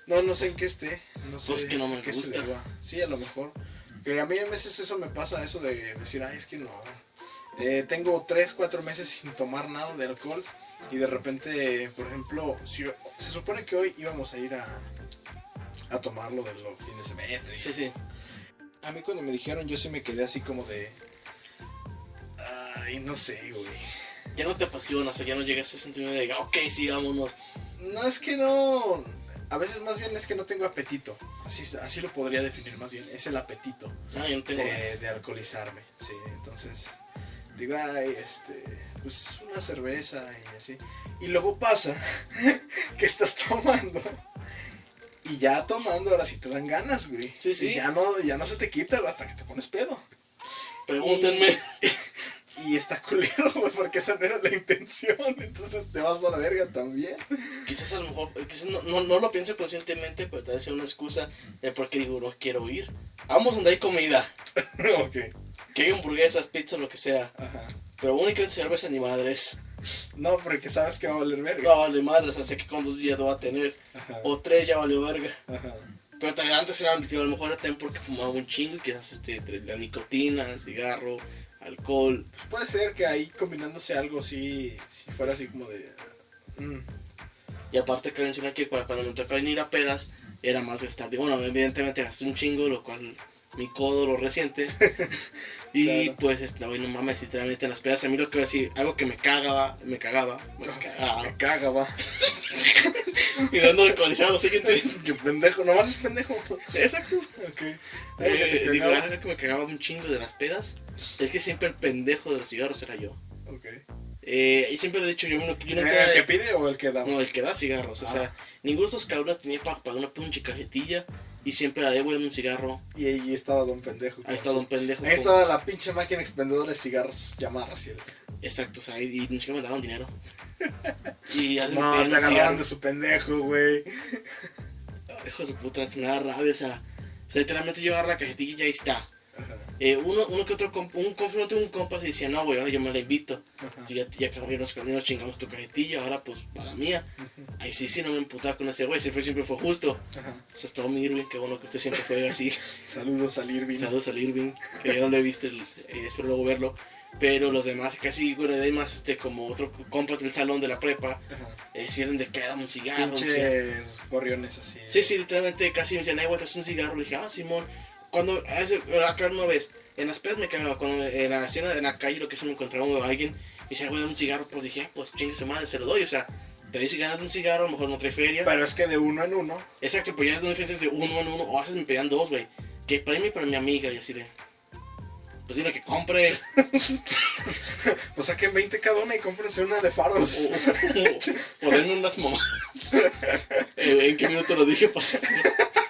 no, no sé en qué esté. No sé Pues que no me qué se gusta. deba. Sí, a lo mejor. Que a mí a veces eso me pasa, eso de decir, ay, es que no. Eh, tengo 3, 4 meses sin tomar nada de alcohol y de repente, por ejemplo, si, se supone que hoy íbamos a ir a, a tomarlo de los fines de semestre. Sí, sí. A mí cuando me dijeron yo sí me quedé así como de... Ay, no sé, güey. Ya no te apasiona, o sea, ya no llegas a ese sentimiento de, ok, sí, vámonos. No es que no. A veces más bien es que no tengo apetito. Así, así lo podría definir más bien. Es el apetito Ah, yo no tengo de, de alcoholizarme. Sí, entonces digo, ay, este, pues una cerveza y así. Y luego pasa que estás tomando. Y ya tomando, ahora sí te dan ganas, güey. Sí, sí. Y ya no, ya no se te quita hasta que te pones pedo. Pregúntenme. Y está culero, güey, porque esa no era la intención. Entonces te vas a la verga también. Quizás a lo mejor, quizás no, no, no lo pienso conscientemente, pero tal vez sea una excusa de por qué digo, no quiero ir. Vamos donde hay comida. ok. Que hay hamburguesas, pizza, lo que sea. Ajá. Pero únicamente cerveza ni madres. No, porque sabes que va a valer verga. No vale madres, así que con dos días lo va a tener. Ajá. O tres ya valió verga. Ajá. Pero también antes era digo, a lo mejor era también porque fumaba un chingo, quizás este, entre la nicotina, cigarro, alcohol. Pues puede ser que ahí combinándose algo así, si fuera así como de... mm, Y aparte que mencionar que para cuando me tocaba ir a pedas, era más gastar. Digo, bueno, evidentemente gasté un chingo, lo cual mi codo lo resiente. y Claro. pues, este, no, no mames, literalmente en las pedas, a mí lo que decir, algo que me cagaba, me cagaba, me cagaba. me caga, va. y no ando alcoholizado, fíjense. Qué pendejo, nomás es pendejo. Exacto. Ok. Eh, digo, cagaba. algo que me cagaba un chingo de las pedas es que siempre el pendejo de los cigarros era yo. Ok. Eh, y siempre lo he dicho, yo, no- yo ¿El nunca... que pide o el que da? No, el que da cigarros. O Ah. sea, ninguno de esos cabrones tenía para pagar una pinche cajetilla. Y siempre la debo en un cigarro. Y ahí estaba don pendejo. Ahí está don pendejo. Ahí con- estaba la pinche máquina expendedora de cigarros llamada Raciel. Exacto, o sea, y, ni siquiera me daban dinero. y así No, te agarraban de su pendejo, güey. Hijo de su puta, esto me da rabia, o sea. O sea, literalmente yo agarro la cajetilla y ahí está. Ajá. Eh, uno, uno que otro, un tengo un compa se decía, no, güey, ahora yo me la invito. Ya, ya que nos, nos chingamos tu cajetilla, ahora pues para mía. Ahí sí, sí, no me emputaba con ese güey, siempre, siempre fue justo. Ajá. Eso es todo mi Irving, qué bueno que usted siempre fue así. Saludos al Irving. Saludos al Irving, que yo no lo he visto, el- eh, espero luego verlo. Pero los demás, casi, bueno, hay más este, como otros compas del salón de la prepa, eh, si eran de que un un cigarro. Pinches gorriones así. Sí, sí, literalmente casi me decían, ay, güey, traes un cigarro. Le dije, ah, Simón. Cuando, a ese, acá una vez, en las pedas me cagaba, cuando en la escena, en la calle, lo que se me encontraba a alguien, y güey, dame un cigarro, pues dije, ah, pues chingue su madre, se lo doy, o sea, traes ganas de un cigarro, a lo mejor no trae feria. Pero es que de uno en uno. Exacto, pues ya no diferencias de uno en uno, o a veces me pedían dos, güey, que y para mi amiga, y así de, pues dile que compre, Pues saquen 20 cada una y cómprense una de faros. o, o, o denme unas mamás. Eh, ¿En qué minuto lo dije? Pues,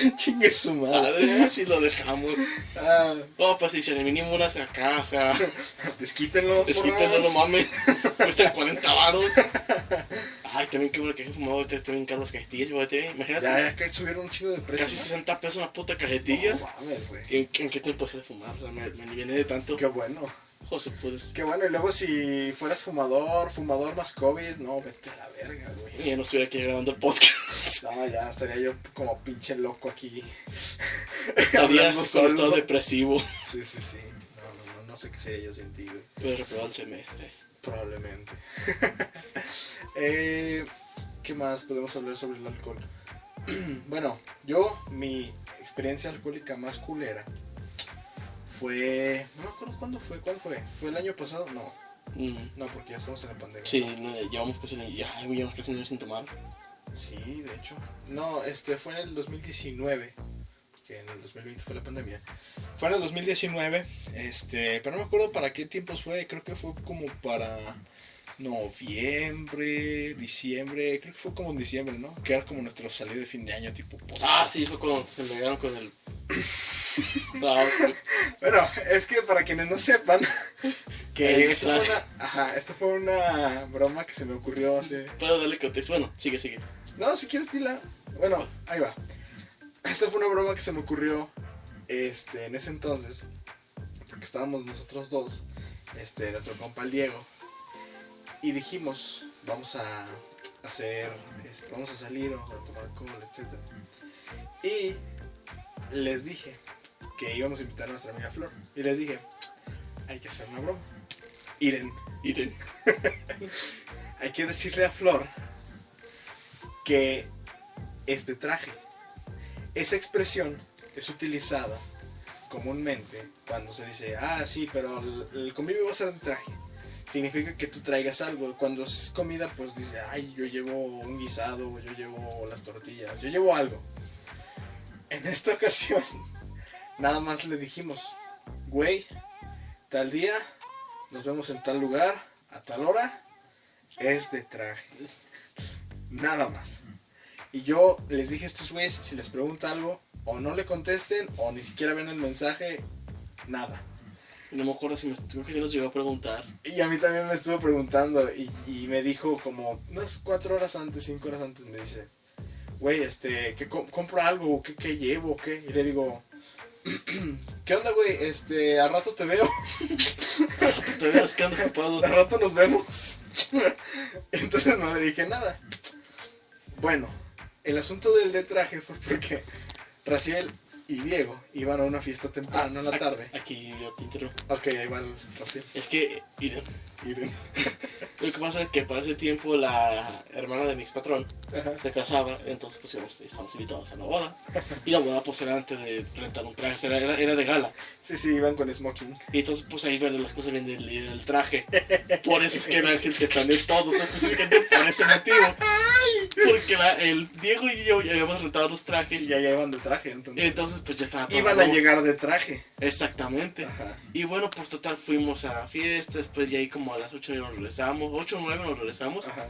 Chingue su madre. madre, así lo dejamos. Ah, No, pues si se le mínimo unas acá, o sea... desquítenlos. Desquítenlo, no mames. Cuestan 40 varos. Ay, también qué bueno que he fumado ahorita estoy caras las cajetillas, güey. te- Imagínate, Ya, ya que subieron un chingo de precio. casi ¿no? 60 pesos una puta cajetilla. No mames, güey. ¿En, en qué tiempo se de fumar? O sea, me, me viene de tanto. Qué bueno. José, pues. Qué bueno. Y luego si fueras fumador, fumador más COVID, no, vete a la verga, güey. Ya no estuviera aquí grabando el podcast. No, ya estaría yo como pinche loco aquí. Estarías con estado depresivo. Sí, sí, sí. No, no, no, no sé qué sería yo sin ti, güey. Pero reprobado el semestre. Probablemente. eh, ¿Qué más podemos hablar sobre el alcohol? bueno, yo, mi experiencia alcohólica más culera fue. No me acuerdo cuándo fue. ¿Cuál fue? ¿Fue el año pasado? No, no, porque ya estamos en la pandemia. Sí, no, llevamos casi un año- ya, llevamos casi un año sin tomar. Sí, de hecho. No, este fue en el 2019. Que en el 2020 fue la pandemia. Fue en el 2019. Este, pero no me acuerdo para qué tiempos fue. Creo que fue como para noviembre, diciembre. Creo que fue como en diciembre, ¿no? Que era como nuestro salida de fin de año, tipo post. Ah, sí, fue cuando se me pegaron con el. Ok. Bueno, es que para quienes no sepan, que esto fue, una, ajá, esto fue una broma que se me ocurrió hace. Puedo darle contexto. Bueno, sigue, sigue. No, si quieres, dila. Bueno, ahí va. Esta fue una broma que se me ocurrió este, en ese entonces. Porque estábamos nosotros dos, este, nuestro compa el Diego. Y dijimos, vamos a hacer, este, vamos a salir, vamos a tomar alcohol, etc. Y les dije que íbamos a invitar a nuestra amiga Flor. Y les dije, hay que hacer una broma. Iren, Miren. hay que decirle a Flor que este traje, esa expresión es utilizada comúnmente cuando se dice, ah, sí, pero el, el convivio va a ser de traje. Significa que tú traigas algo. Cuando es comida, pues dice, ay, yo llevo un guisado, yo llevo las tortillas, yo llevo algo. En esta ocasión, nada más le dijimos, güey, tal día, nos vemos en tal lugar, a tal hora, es de traje. Nada más. Y yo les dije a estos güeyes, si les pregunta algo, o no le contesten, o ni siquiera ven el mensaje, nada. No me acuerdo si me, creo que sí nos llegó a preguntar. Y a mí también me estuvo preguntando, y, y me dijo como unas cuatro horas antes, cinco horas antes, me dice, güey, este, que com- compro algo, ¿qué, qué llevo, qué? Y le digo, ¿qué onda, güey? Este, al rato te veo. Te veas que ando ocupado. Al rato nos vemos. Entonces no le dije nada. Bueno, el asunto del de traje fue porque Raciel y Diego iban a una fiesta temprano en la Aquí- tarde. Aquí yo te interrumpo. Ok, ahí va el Raciel. Es que, miren, Miren. lo que pasa es que para ese tiempo la hermana de mi ex patrón Ajá. se casaba, entonces pues íbamos- estamos invitados a la boda. Y la boda pues era antes de rentar un traje, o sea, era, era de gala. Sí, sí, iban con smoking. Y entonces pues ahí ven las cosas bien del, del traje. Por eso es que el ángel se planeó todo, específicamente por ese motivo. Porque la- el Diego y yo ya habíamos rentado los trajes. Sí, ya, ya iban de traje, entonces. Entonces pues ya estaba todo iban a llegar de traje. Exactamente. Ajá. Y bueno, pues total, fuimos a la fiesta, después ya ahí como a las 8 nos regresamos, 8 o 9 nos regresamos, Ajá.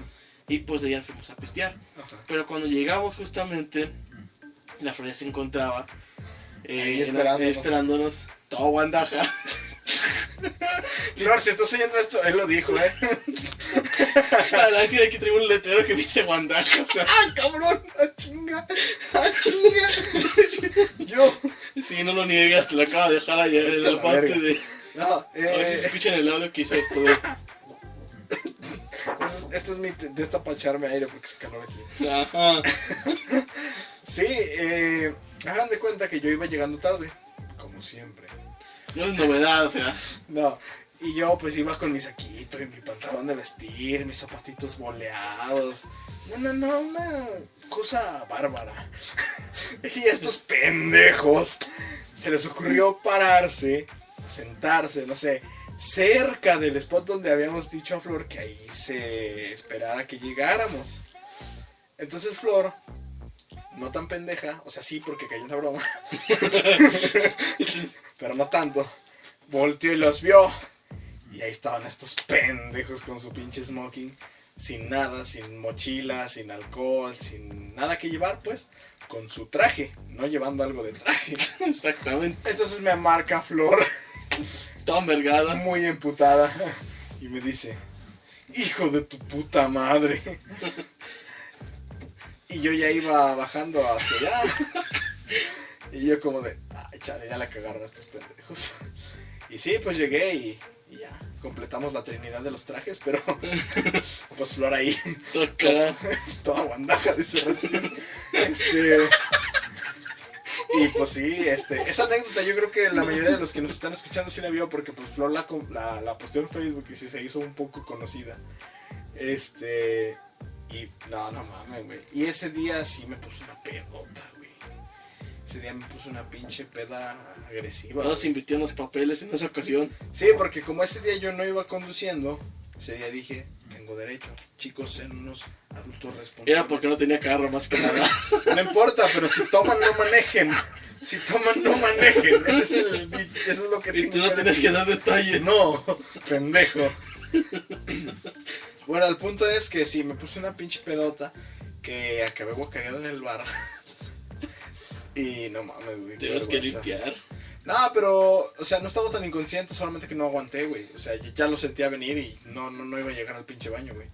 y pues de allá fuimos a pistear. Ajá. Pero cuando llegamos justamente, la Flor ya se encontraba eh, esperándonos. esperándonos, todo guandaja. Flor, si estás oyendo esto, él lo dijo, ¿eh? Que aquí traigo un letrero que dice guandaja, o sea, ¡Ah, cabrón! ¡Ah, chinga! ¡Ah, chinga! Yo, Sí, no lo niegas, te lo acabo de dejar allá en la la parte verga. de. No, A ver si se eh, escucha en el audio que hizo esto de. es- este es mi te- de esta para echarme aire porque se calor aquí. Ajá. Sí, eh, hagan de cuenta que yo iba llegando tarde, como siempre. No es novedad, o sea. No, y yo pues iba con mi saquito y mi pantalón de vestir, mis zapatitos boleados. No, no, no, una cosa bárbara. y estos pendejos se les ocurrió pararse, sentarse, no sé, cerca del spot donde habíamos dicho a Flor que ahí se esperara que llegáramos. Entonces Flor, no tan pendeja, o sea, sí porque cayó una broma, pero no tanto, volteó y los vio. Y ahí estaban estos pendejos con su pinche smoking, sin nada, sin mochila, sin alcohol, sin nada que llevar, pues, con su traje, no llevando algo de traje. Exactamente. Entonces me marca Flor, Toda envergada. muy emputada, y me dice, hijo de tu puta madre. Y yo ya iba bajando hacia allá. Y yo como de, ay, chale, ya la cagaron estos pendejos. Y sí, pues llegué y, y ya, completamos la trinidad de los trajes, pero pues Flor ahí, Toda cagada. toda guandaja de su recién. Este... Y pues sí, este, esa anécdota yo creo que la mayoría de los que nos están escuchando sí la vio porque pues Flor la, la, la posteó en Facebook y sí se hizo un poco conocida. Este, y no, no mames, güey. Y ese día sí me puso una pedota, güey. Ese día me puso una pinche peda agresiva. Ahora se invirtió en los papeles en esa ocasión. Sí, porque como ese día yo no iba conduciendo, ese día dije, tengo derecho. Chicos, sean unos adultos responsables. Era porque no tenía carro más que nada. No importa, pero si toman, no manejen. Si toman, no manejen. Ese es el, eso es lo que y tú no que tienes decir. que dar detalles. No, pendejo. Bueno, el punto es que sí, me puse una pinche pedota que acabé guacareado en el bar. Y no mames, güey. Tienes que limpiar. No, pero, o sea, no estaba tan inconsciente, solamente que no aguanté, güey. O sea, ya- lo sentía venir y no, no, no iba a llegar al pinche baño, güey.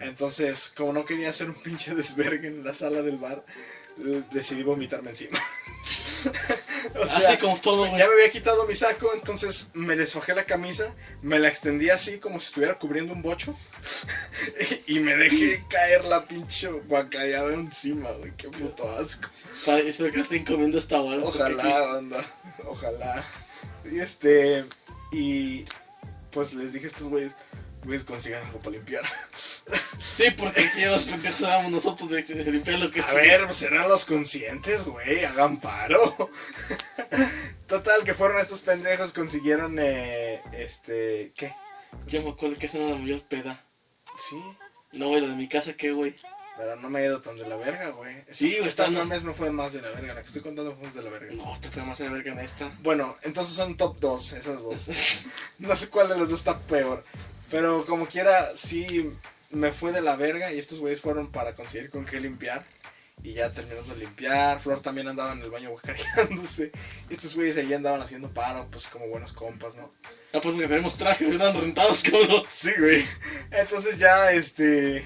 Entonces, como no quería hacer un pinche desvergue en la sala del bar, decidí vomitarme encima. O sea, Así como todo, ya me había quitado mi saco, entonces me desfajé la camisa, me la extendí así como si estuviera cubriendo un bocho y me dejé caer la pinche guacareada encima, güey. Qué puto asco. Espero que estén comiendo esta porque Ojalá, banda. Ojalá. Y este. Y. Pues les dije a estos güeyes. Güeyes consigan algo para limpiar. Sí, porque aquí los pendejos éramos nosotros de, de limpiar lo que A ver, pues serán los conscientes, güey. Hagan paro. Total, que fueron estos pendejos. Consiguieron. Eh, este. ¿Qué? Yo me acuerdo que esa era la mayor peda. Sí. No, güey, lo de mi casa, ¿qué, güey? Pero no me he ido tan de la verga, güey. Sí, Esta- güey, Esta está- mes me fue más de la verga. La que estoy contando fue más de la verga. No, te fue más de verga en esta. Bueno, entonces son top 2, esas dos. No sé cuál de los dos está peor. Pero como quiera, sí me fue de la verga y estos güeyes fueron para conseguir con qué limpiar. Y ya terminamos de limpiar. Flor también andaba en el baño guacareándose. Y estos güeyes ahí andaban haciendo paro, pues como buenos compas, ¿no? Ah, pues porque tenemos trajes, eran rentados, cabrón. Sí, güey. Entonces ya, este...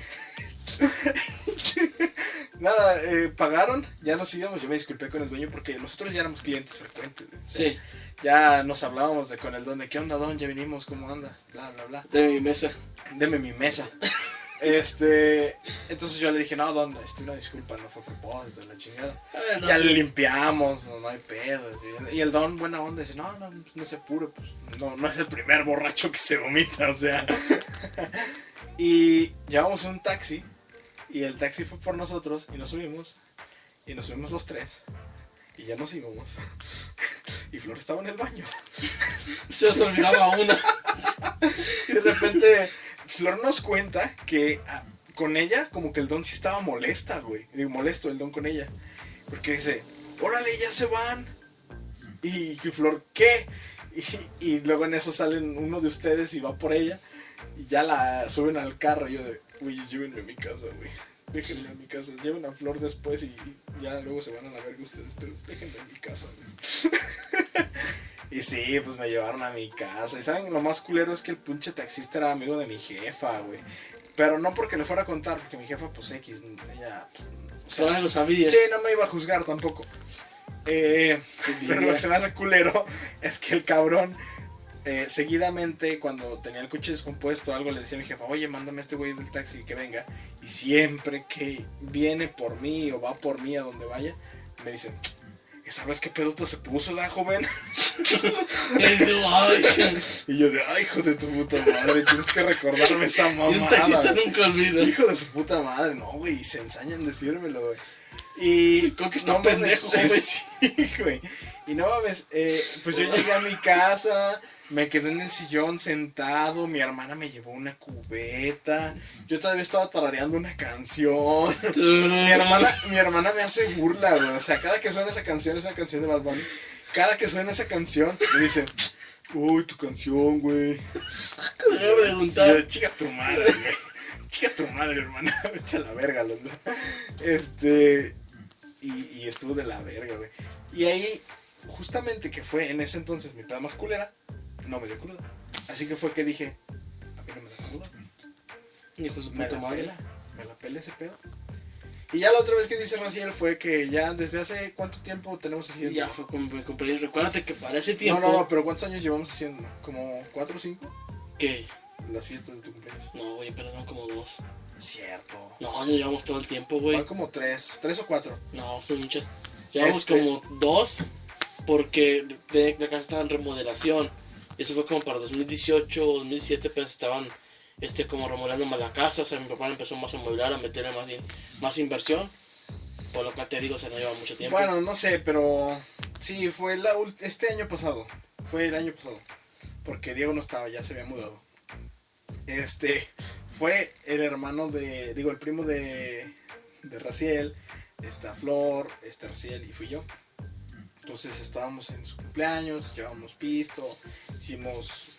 Nada, eh, pagaron, ya nos íbamos. Yo me disculpé con el dueño porque nosotros ya éramos clientes frecuentes. güey. O sea, Sí, Ya nos hablábamos de con el don de qué onda, don, ya vinimos, ¿cómo andas? Bla, bla, bla. de mi mesa. Deme mi mesa. Este, entonces yo le dije, no, don, este, una disculpa, no fue propósito, la chingada. Ah, no, Ya le limpiamos, no, no hay pedo. Y el don, buena onda, dice, no, no, no se apure, pues no, no es el primer borracho que se vomita, o sea. y llevamos un taxi, y el taxi fue por nosotros, y nos subimos, y nos subimos los tres, y ya nos íbamos. y Flor estaba en el baño. Se os olvidaba una. Y de repente Flor nos cuenta que ah, con ella, como que el don sí estaba molesta, güey. Digo, molesto el don con ella. Porque dice, órale, ya se van. Y Flor, ¿qué? Y, y luego en eso salen uno de ustedes y va por ella. Y ya la suben al carro. Y yo de, güey, llévenme a mi casa, güey. Déjenme a mi casa. Lleven a Flor después y ya luego se van a la verga ustedes. Pero déjenme en mi casa, güey. Y sí, pues me llevaron a mi casa. Y saben, lo más culero es que el pinche taxista era amigo de mi jefa, güey. Pero no porque le fuera a contar, porque mi jefa, pues X, ella. pues, o sea, Por algo sabía. sí, no me iba a juzgar tampoco. Eh, pero lo que se me hace culero es que el cabrón, eh, seguidamente, cuando tenía el coche descompuesto, algo le decía a mi jefa, oye, mándame a este güey del taxi que venga. Y siempre que viene por mí o va por mí a donde vaya, me dicen, ¿sabes qué pedo se puso la joven? Y yo, de, ay, hijo de tu puta madre, tienes que recordarme esa mamada. taxista güey". nunca olvida. Hijo de su puta madre, no, güey, se ensañan en decírmelo, güey. Y. Creo que está no pendejo, güey. Sí, güey. Y no mames, eh, pues yo llegué a mi casa, me quedé en el sillón sentado, mi hermana me llevó una cubeta, yo todavía estaba tarareando una canción. Mi hermana, mi hermana me hace burla, güey. O sea, cada que suena esa canción, es una canción de Bad Bunny. Cada que suena esa canción, me dice, uy, tu canción, güey. Me voy a yo, preguntar. chica tu madre, güey. Chica tu madre, hermana. Vete a la verga, Londra. Este. Y, y estuvo de la verga, güey. Y ahí, justamente que fue en ese entonces mi peda más culera, no me dio cruda. Así que fue que dije, a mí no me da cruda. Hijo su puta madre. pela, me la pela ese pedo. Y ya la otra vez que dice Raciel fue que ya desde hace cuánto tiempo tenemos haciendo. Ya fue con mi cumpleaños. Recuérdate que para ese No, tiempo. no, no, pero ¿cuántos años llevamos haciendo? ¿Como cuatro o cinco? ¿Qué? Las fiestas de tu cumpleaños. No, güey, pero no como dos. Cierto. No, no llevamos todo el tiempo, güey. Van como tres, tres o cuatro. No, son muchas. Llevamos Este- como dos porque de, de acá estaba en remodelación. Eso fue como para 2018 o 2017, pero estaban este, como remodelando más la casa. O sea, mi papá empezó más a amueblar, a meterle más, más inversión. Por lo que te digo, se no lleva mucho tiempo. Bueno, no sé, pero sí, fue la, este año pasado. Fue el año pasado. Porque Diego no estaba, ya se había mudado. Este, fue el hermano de, digo, el primo de, de Raciel, esta Flor, este Raciel y fui yo. Entonces estábamos en su cumpleaños, llevamos pisto, hicimos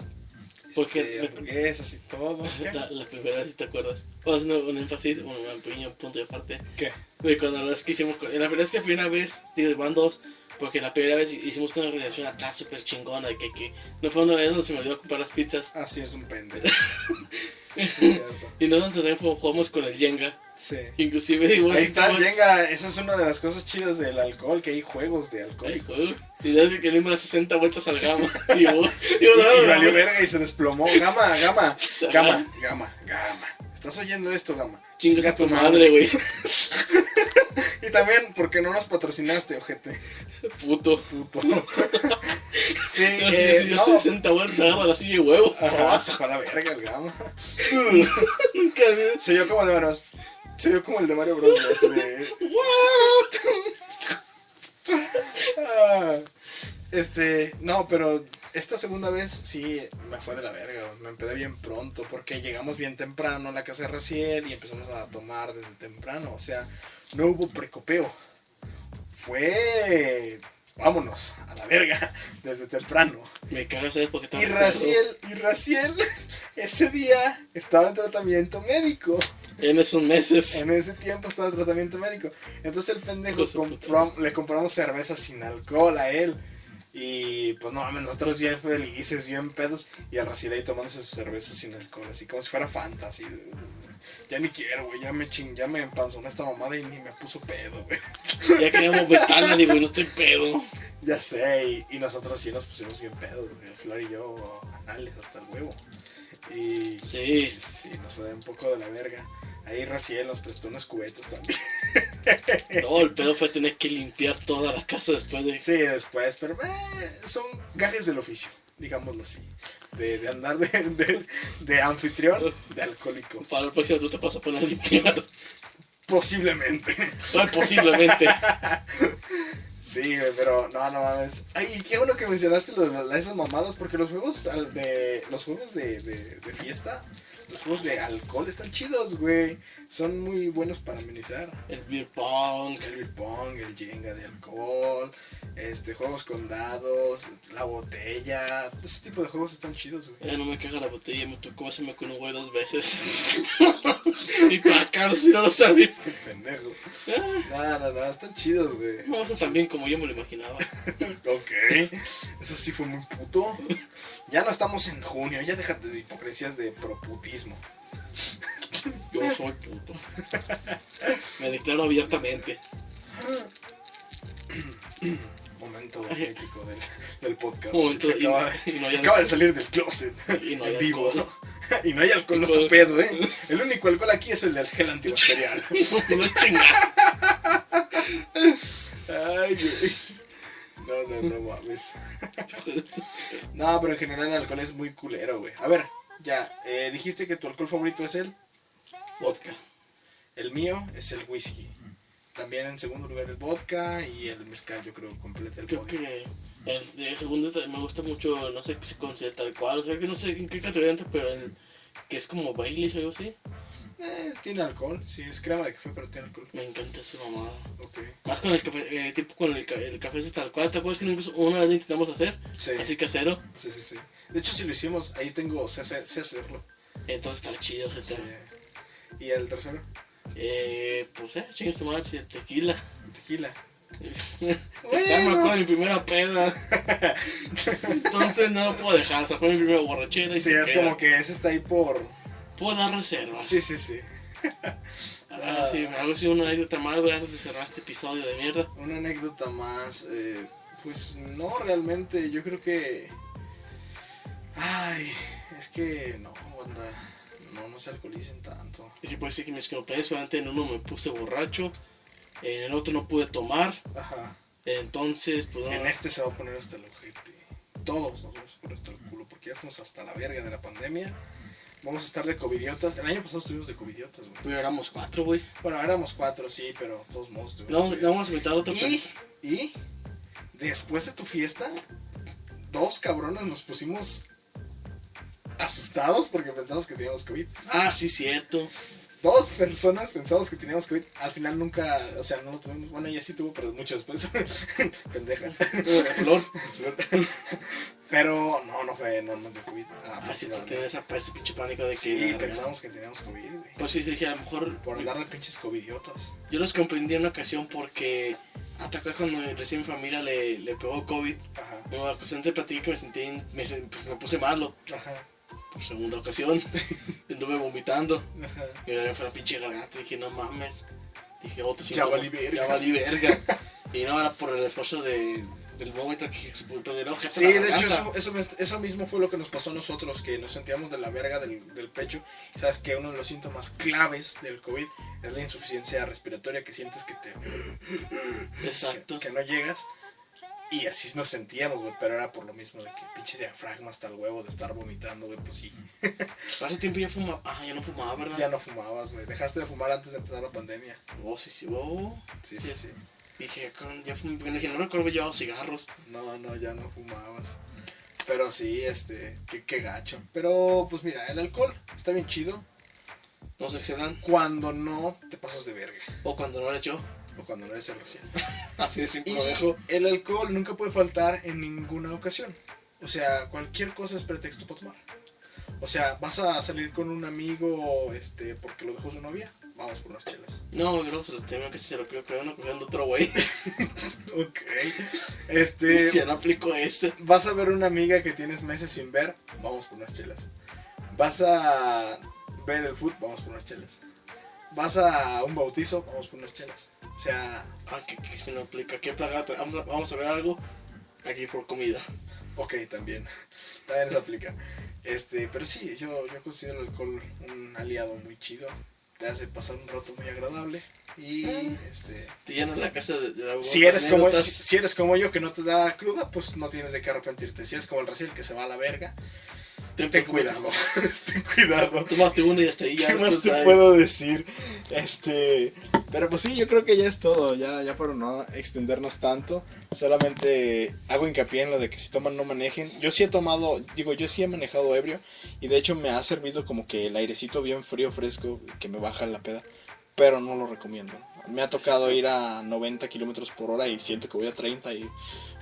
Porque este, hamburguesas y todo. La, la primera vez, te acuerdas. Vamos a hacer un énfasis, un, pequeño punto de parte. ¿Qué? De cuando la vez que hicimos, la verdad es que la primera vez, van dos, porque la primera vez hicimos una relación acá súper chingona, que, que no fue una vez donde se me olvidó comprar las pizzas, Así es un pendejo. Sí, y nosotros también jugamos con el Jenga, Sí. inclusive digo, Ahí está el Jenga, esa es una de las cosas chidas del alcohol, que hay juegos de alcohólicos. joder. Y ya que le dimos las 60 vueltas al gama, y digo, Y, valió verga y se desplomó. Gama, gama, gama, gama, gama. ¿Estás oyendo esto, gama? Chingas Chinga a tu madre, güey, Y también, porque no nos patrocinaste, ojete? puto. Puto. sí, Yo, eh, yo no. 60 vueltas agarro la silla de huevo. Ajá, se fue a la verga el gama. Nunca vi- Se oyó como el de Mario Bros. Se oyó como el de Mario Bros. de- Ah, Este, no, pero esta segunda vez sí me fue de la verga, me empedé bien pronto porque llegamos bien temprano a la casa de Raciel y empezamos a tomar desde temprano, o sea, no hubo precopeo. Fue, vámonos, a la verga, desde temprano. Me cagas, ¿sabes por qué estaba Y Raciel, y Raciel, ese día estaba en tratamiento médico. En esos meses. En ese tiempo estaba en tratamiento médico. Entonces el pendejo compró- le compramos cerveza sin alcohol a él. Y pues no mames, nosotros bien felices, bien pedos. Y a Raciel ahí tomándose su cerveza sin alcohol, así como si fuera Fanta, así. Ya ni quiero, güey, ya me ching, ya me empanzonó esta mamada y ni me puso pedo, güey. Ya queríamos vetarla, digo, no estoy pedo. Ya sé, y, y nosotros sí nos pusimos bien pedos, güey. Flor y yo, anales hasta el huevo. Y Sí. sí, sí, sí, nos fue un poco de la verga. Ahí Raciel nos prestó unas cubetas también. No, el pedo fue tener que limpiar toda la casa después de. Sí, después, pero eh, son gajes del oficio, digámoslo así. De, de andar de, de, de anfitrión de alcohólicos. Para el próximo tú te vas a poner a limpiar. Posiblemente. Bueno, posiblemente. Sí, pero no, no mames. Ay, qué bueno que mencionaste lo esas mamadas, porque los juegos de los juegos de, de, de fiesta, los juegos de alcohol están chidos, güey. Son muy buenos para amenizar. El beer pong. El beer pong, el jenga de alcohol, este, juegos con dados, la botella, ese tipo de juegos están chidos, güey. Ya no me caga la botella, me tocó hacerme con un güey dos veces. y acá, si no lo sabía. Qué pendejo. Ah, no, no, están chidos, güey. No, eso tan bien como yo me lo imaginaba. Ok, eso sí fue muy puto. Ya no estamos en junio, ya déjate de hipocresías de proputismo. Yo soy puto. Me declaro abiertamente. Momento crítico del, del podcast. Momento, Se y- acaba, y no de salir del closet. Y no hay en vivo. alcohol. y no hay alcohol, no está pedo, ¿eh? El único alcohol aquí es el del gel antibacterial. No chinga. Ay, güey. No, no, no mames. No, pero en general el alcohol es muy culero, güey. A ver, ya, eh, dijiste que tu alcohol favorito es el Vodka. El mío es el whisky. También en segundo lugar el vodka y el mezcal, yo creo, completa el Creo que el de segundo me gusta mucho, no sé qué se considera tal cual, o sea que no sé en qué categoría entra, pero el que es como Baileys o algo así, Eh, tiene alcohol, sí, es crema de café, pero tiene alcohol. me encanta esa mamada. Ok. Más con el café, eh, tipo con el, el café ese tal cual, ¿te acuerdas que incluso una vez lo intentamos hacer? Sí, Así casero, sí, sí, sí. De hecho, si lo hicimos, ahí tengo, sé, sé- sé hacerlo. entonces está chido ese Sí. tema. Y el tercero, Eh, pues eh, chingue su madre, si el tequila. tequila. Ya me acuerdo de mi primera peda. Entonces no lo puedo dejar, o sea, fue mi primera borrachera y Sí, es queda. como que ese está ahí por... Puedo dar reservas. Sí, sí, sí. Algo así, algo así, una anécdota más, güey, antes de cerrar este episodio de mierda. Una anécdota más, eh, pues no realmente, yo creo que... Ay, es que no, banda, no, no se alcoholicen tanto. Y sí puede ser que mis cumpleaños, solamente en uno me puse borracho, en el otro no pude tomar, Ajá. entonces, pues no. En este se va a poner hasta el ojete. Todos nos vamos a poner hasta el culo, porque ya estamos hasta la verga de la pandemia. Vamos a estar de covidiotas. El año pasado estuvimos de covidiotas, güey. Pero éramos cuatro, güey. Bueno, éramos cuatro, sí, pero todos modos estuvimos No, no vamos a invitar otro Y, y después de tu fiesta, dos cabrones nos pusimos asustados porque pensamos que teníamos COVID. Ah, sí, cierto. Dos personas pensamos que teníamos COVID. Al final nunca, o sea, no lo tuvimos. Bueno, ella sí tuvo, pero mucho después. Pendeja. Flor. Pero no, no fue, no nos dio COVID. Ah, sí, tienes esa- ese pinche pánico de que. Sí, pensamos que teníamos COVID, güey. Pues sí, dije, a lo mejor. Por andar de pinches covidiotas. Yo los comprendí en una ocasión porque. Hasta acá cuando recién mi familia le, le pegó COVID. Ajá, una ocasión te platiqué que me sentí. Me, pues, me puse malo. ajá, Por segunda ocasión. Anduve vomitando. ajá. Y me fue la pinche garganta. Dije, no mames. Dije, otro Ya valí verga. Ya valí verga. y no era por el esfuerzo de, del vómito que se puso del ojo. Sí, de hecho, eso, eso, eso mismo fue lo que nos pasó a nosotros, que nos sentíamos de la verga del, del pecho. Sabes que uno de los síntomas claves del COVID es la insuficiencia respiratoria, que sientes que te Exacto. que no llegas. Y así nos sentíamos, güey, pero era por lo mismo de que pinche diafragma hasta el huevo de estar vomitando, güey, pues sí. Ese tiempo ya fumaba. Ah, ya no fumaba, ¿verdad? Ya no fumabas, güey. Dejaste de fumar antes de empezar la pandemia. Oh, sí, sí. Oh. Sí, sí, sí. Dije, ya fumé. Dije, no recuerdo llevado cigarros. No, no, ya no fumabas. Pero sí, este, qué, qué gacho. Pero, pues mira, el alcohol está bien chido No se excedan. cuando no te pasas de verga. O cuando no eres yo. O cuando no eres el recién. Así de simple Y lo dejo. el alcohol nunca puede faltar en ninguna ocasión. O sea, cualquier cosa es pretexto para tomar. O sea, vas a salir con un amigo este, porque lo dejó su novia. Vamos por unas chelas. No, se lo tengo que se lo creo que van cogiendo otro güey. Ok. Este. ya no aplico este. Vas a ver una amiga que tienes meses sin ver. Vamos por unas chelas. Vas a ver el fútbol. Vamos por unas chelas. Vas a un bautizo. Vamos por unas chelas. O sea, Ah, que, que se no aplica. ¿Qué plaga? Vamos a, vamos a ver algo. Aquí por comida. Ok, también. También se aplica. Este, pero sí, yo, yo considero el alcohol un aliado muy chido. Te hace pasar un rato muy agradable. Y este. Te llena la casa de, de la Si eres, como, si, si eres como yo que no te da cruda, pues no tienes de qué arrepentirte. Si eres como el Raciel que se va a la verga, ten cuidado. ten cuidado. Tómate uno y hasta ahí ya. ¿Qué más te puedo decir? Este, pero pues sí, yo creo que ya es todo, ya, ya para no extendernos tanto, solamente hago hincapié en lo de que si toman no manejen. Yo sí he tomado, digo, yo sí he manejado ebrio y de hecho me ha servido como que el airecito bien frío, fresco, que me baja la peda, pero no lo recomiendo. Me ha tocado ir a 90 kilómetros por hora y siento que voy a 30 y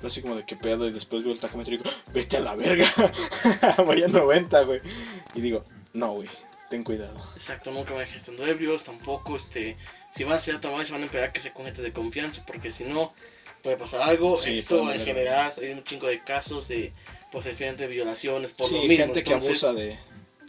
lo así como de qué pedo y después veo el tacómetro y digo, "Ah, vete a la verga, voy a 90, güey. Y digo, no, güey, ten cuidado. Exacto, nunca a dejar estando ebrios, tampoco, este, si van a ser a tomar, se van a esperar que se con gente de confianza, porque si no, puede pasar algo. Sí, Esto en haber- general, hay un chingo de casos de, pues, efectivamente, violaciones por sí, lo mismo. gente que entonces, abusa de...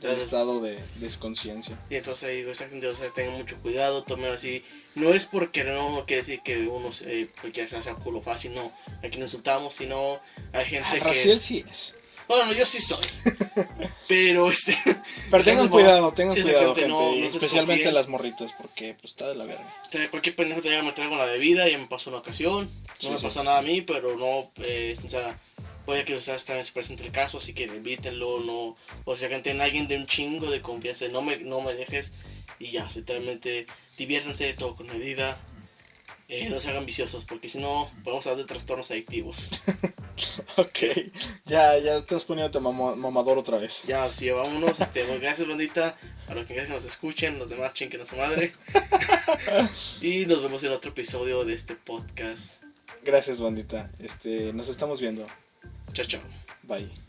el estado de desconciencia. Sí, entonces digo, exactamente, o sea, tengan mucho cuidado, tomen así. No es porque no, quiere decir que uno se, porque sea culo fácil, no. Aquí no insultamos, sino hay gente Ah, que. Raciel sí es. Bueno, yo sí soy. Pero este. Pero tengan cuidado, tengan sí, cuidado, exactamente, gente. no- no y especialmente las morritas, porque pues está de la verga. O sea, cualquier pendejo te llega a meter con la bebida, ya me pasó una ocasión. No Sí, me sí. pasó nada a mí, pero no, eh, o sea, puede que ustedes también se presente el caso, así que invítenlo, no, o sea, que tengan alguien de un chingo de confianza, no me, no me dejes y ya, literalmente diviértanse todo con medida, eh, no se hagan viciosos, porque si no, podemos hablar de trastornos adictivos. Ok, ya, ya estás poniéndote mamo- mamador otra vez. Ya, sí, vámonos, este, bueno, gracias bandita, a los que nos escuchen, los demás chinquen a su madre. y nos vemos en otro episodio de este podcast. Gracias, bandita. Este, nos estamos viendo. Chao, chao. Bye.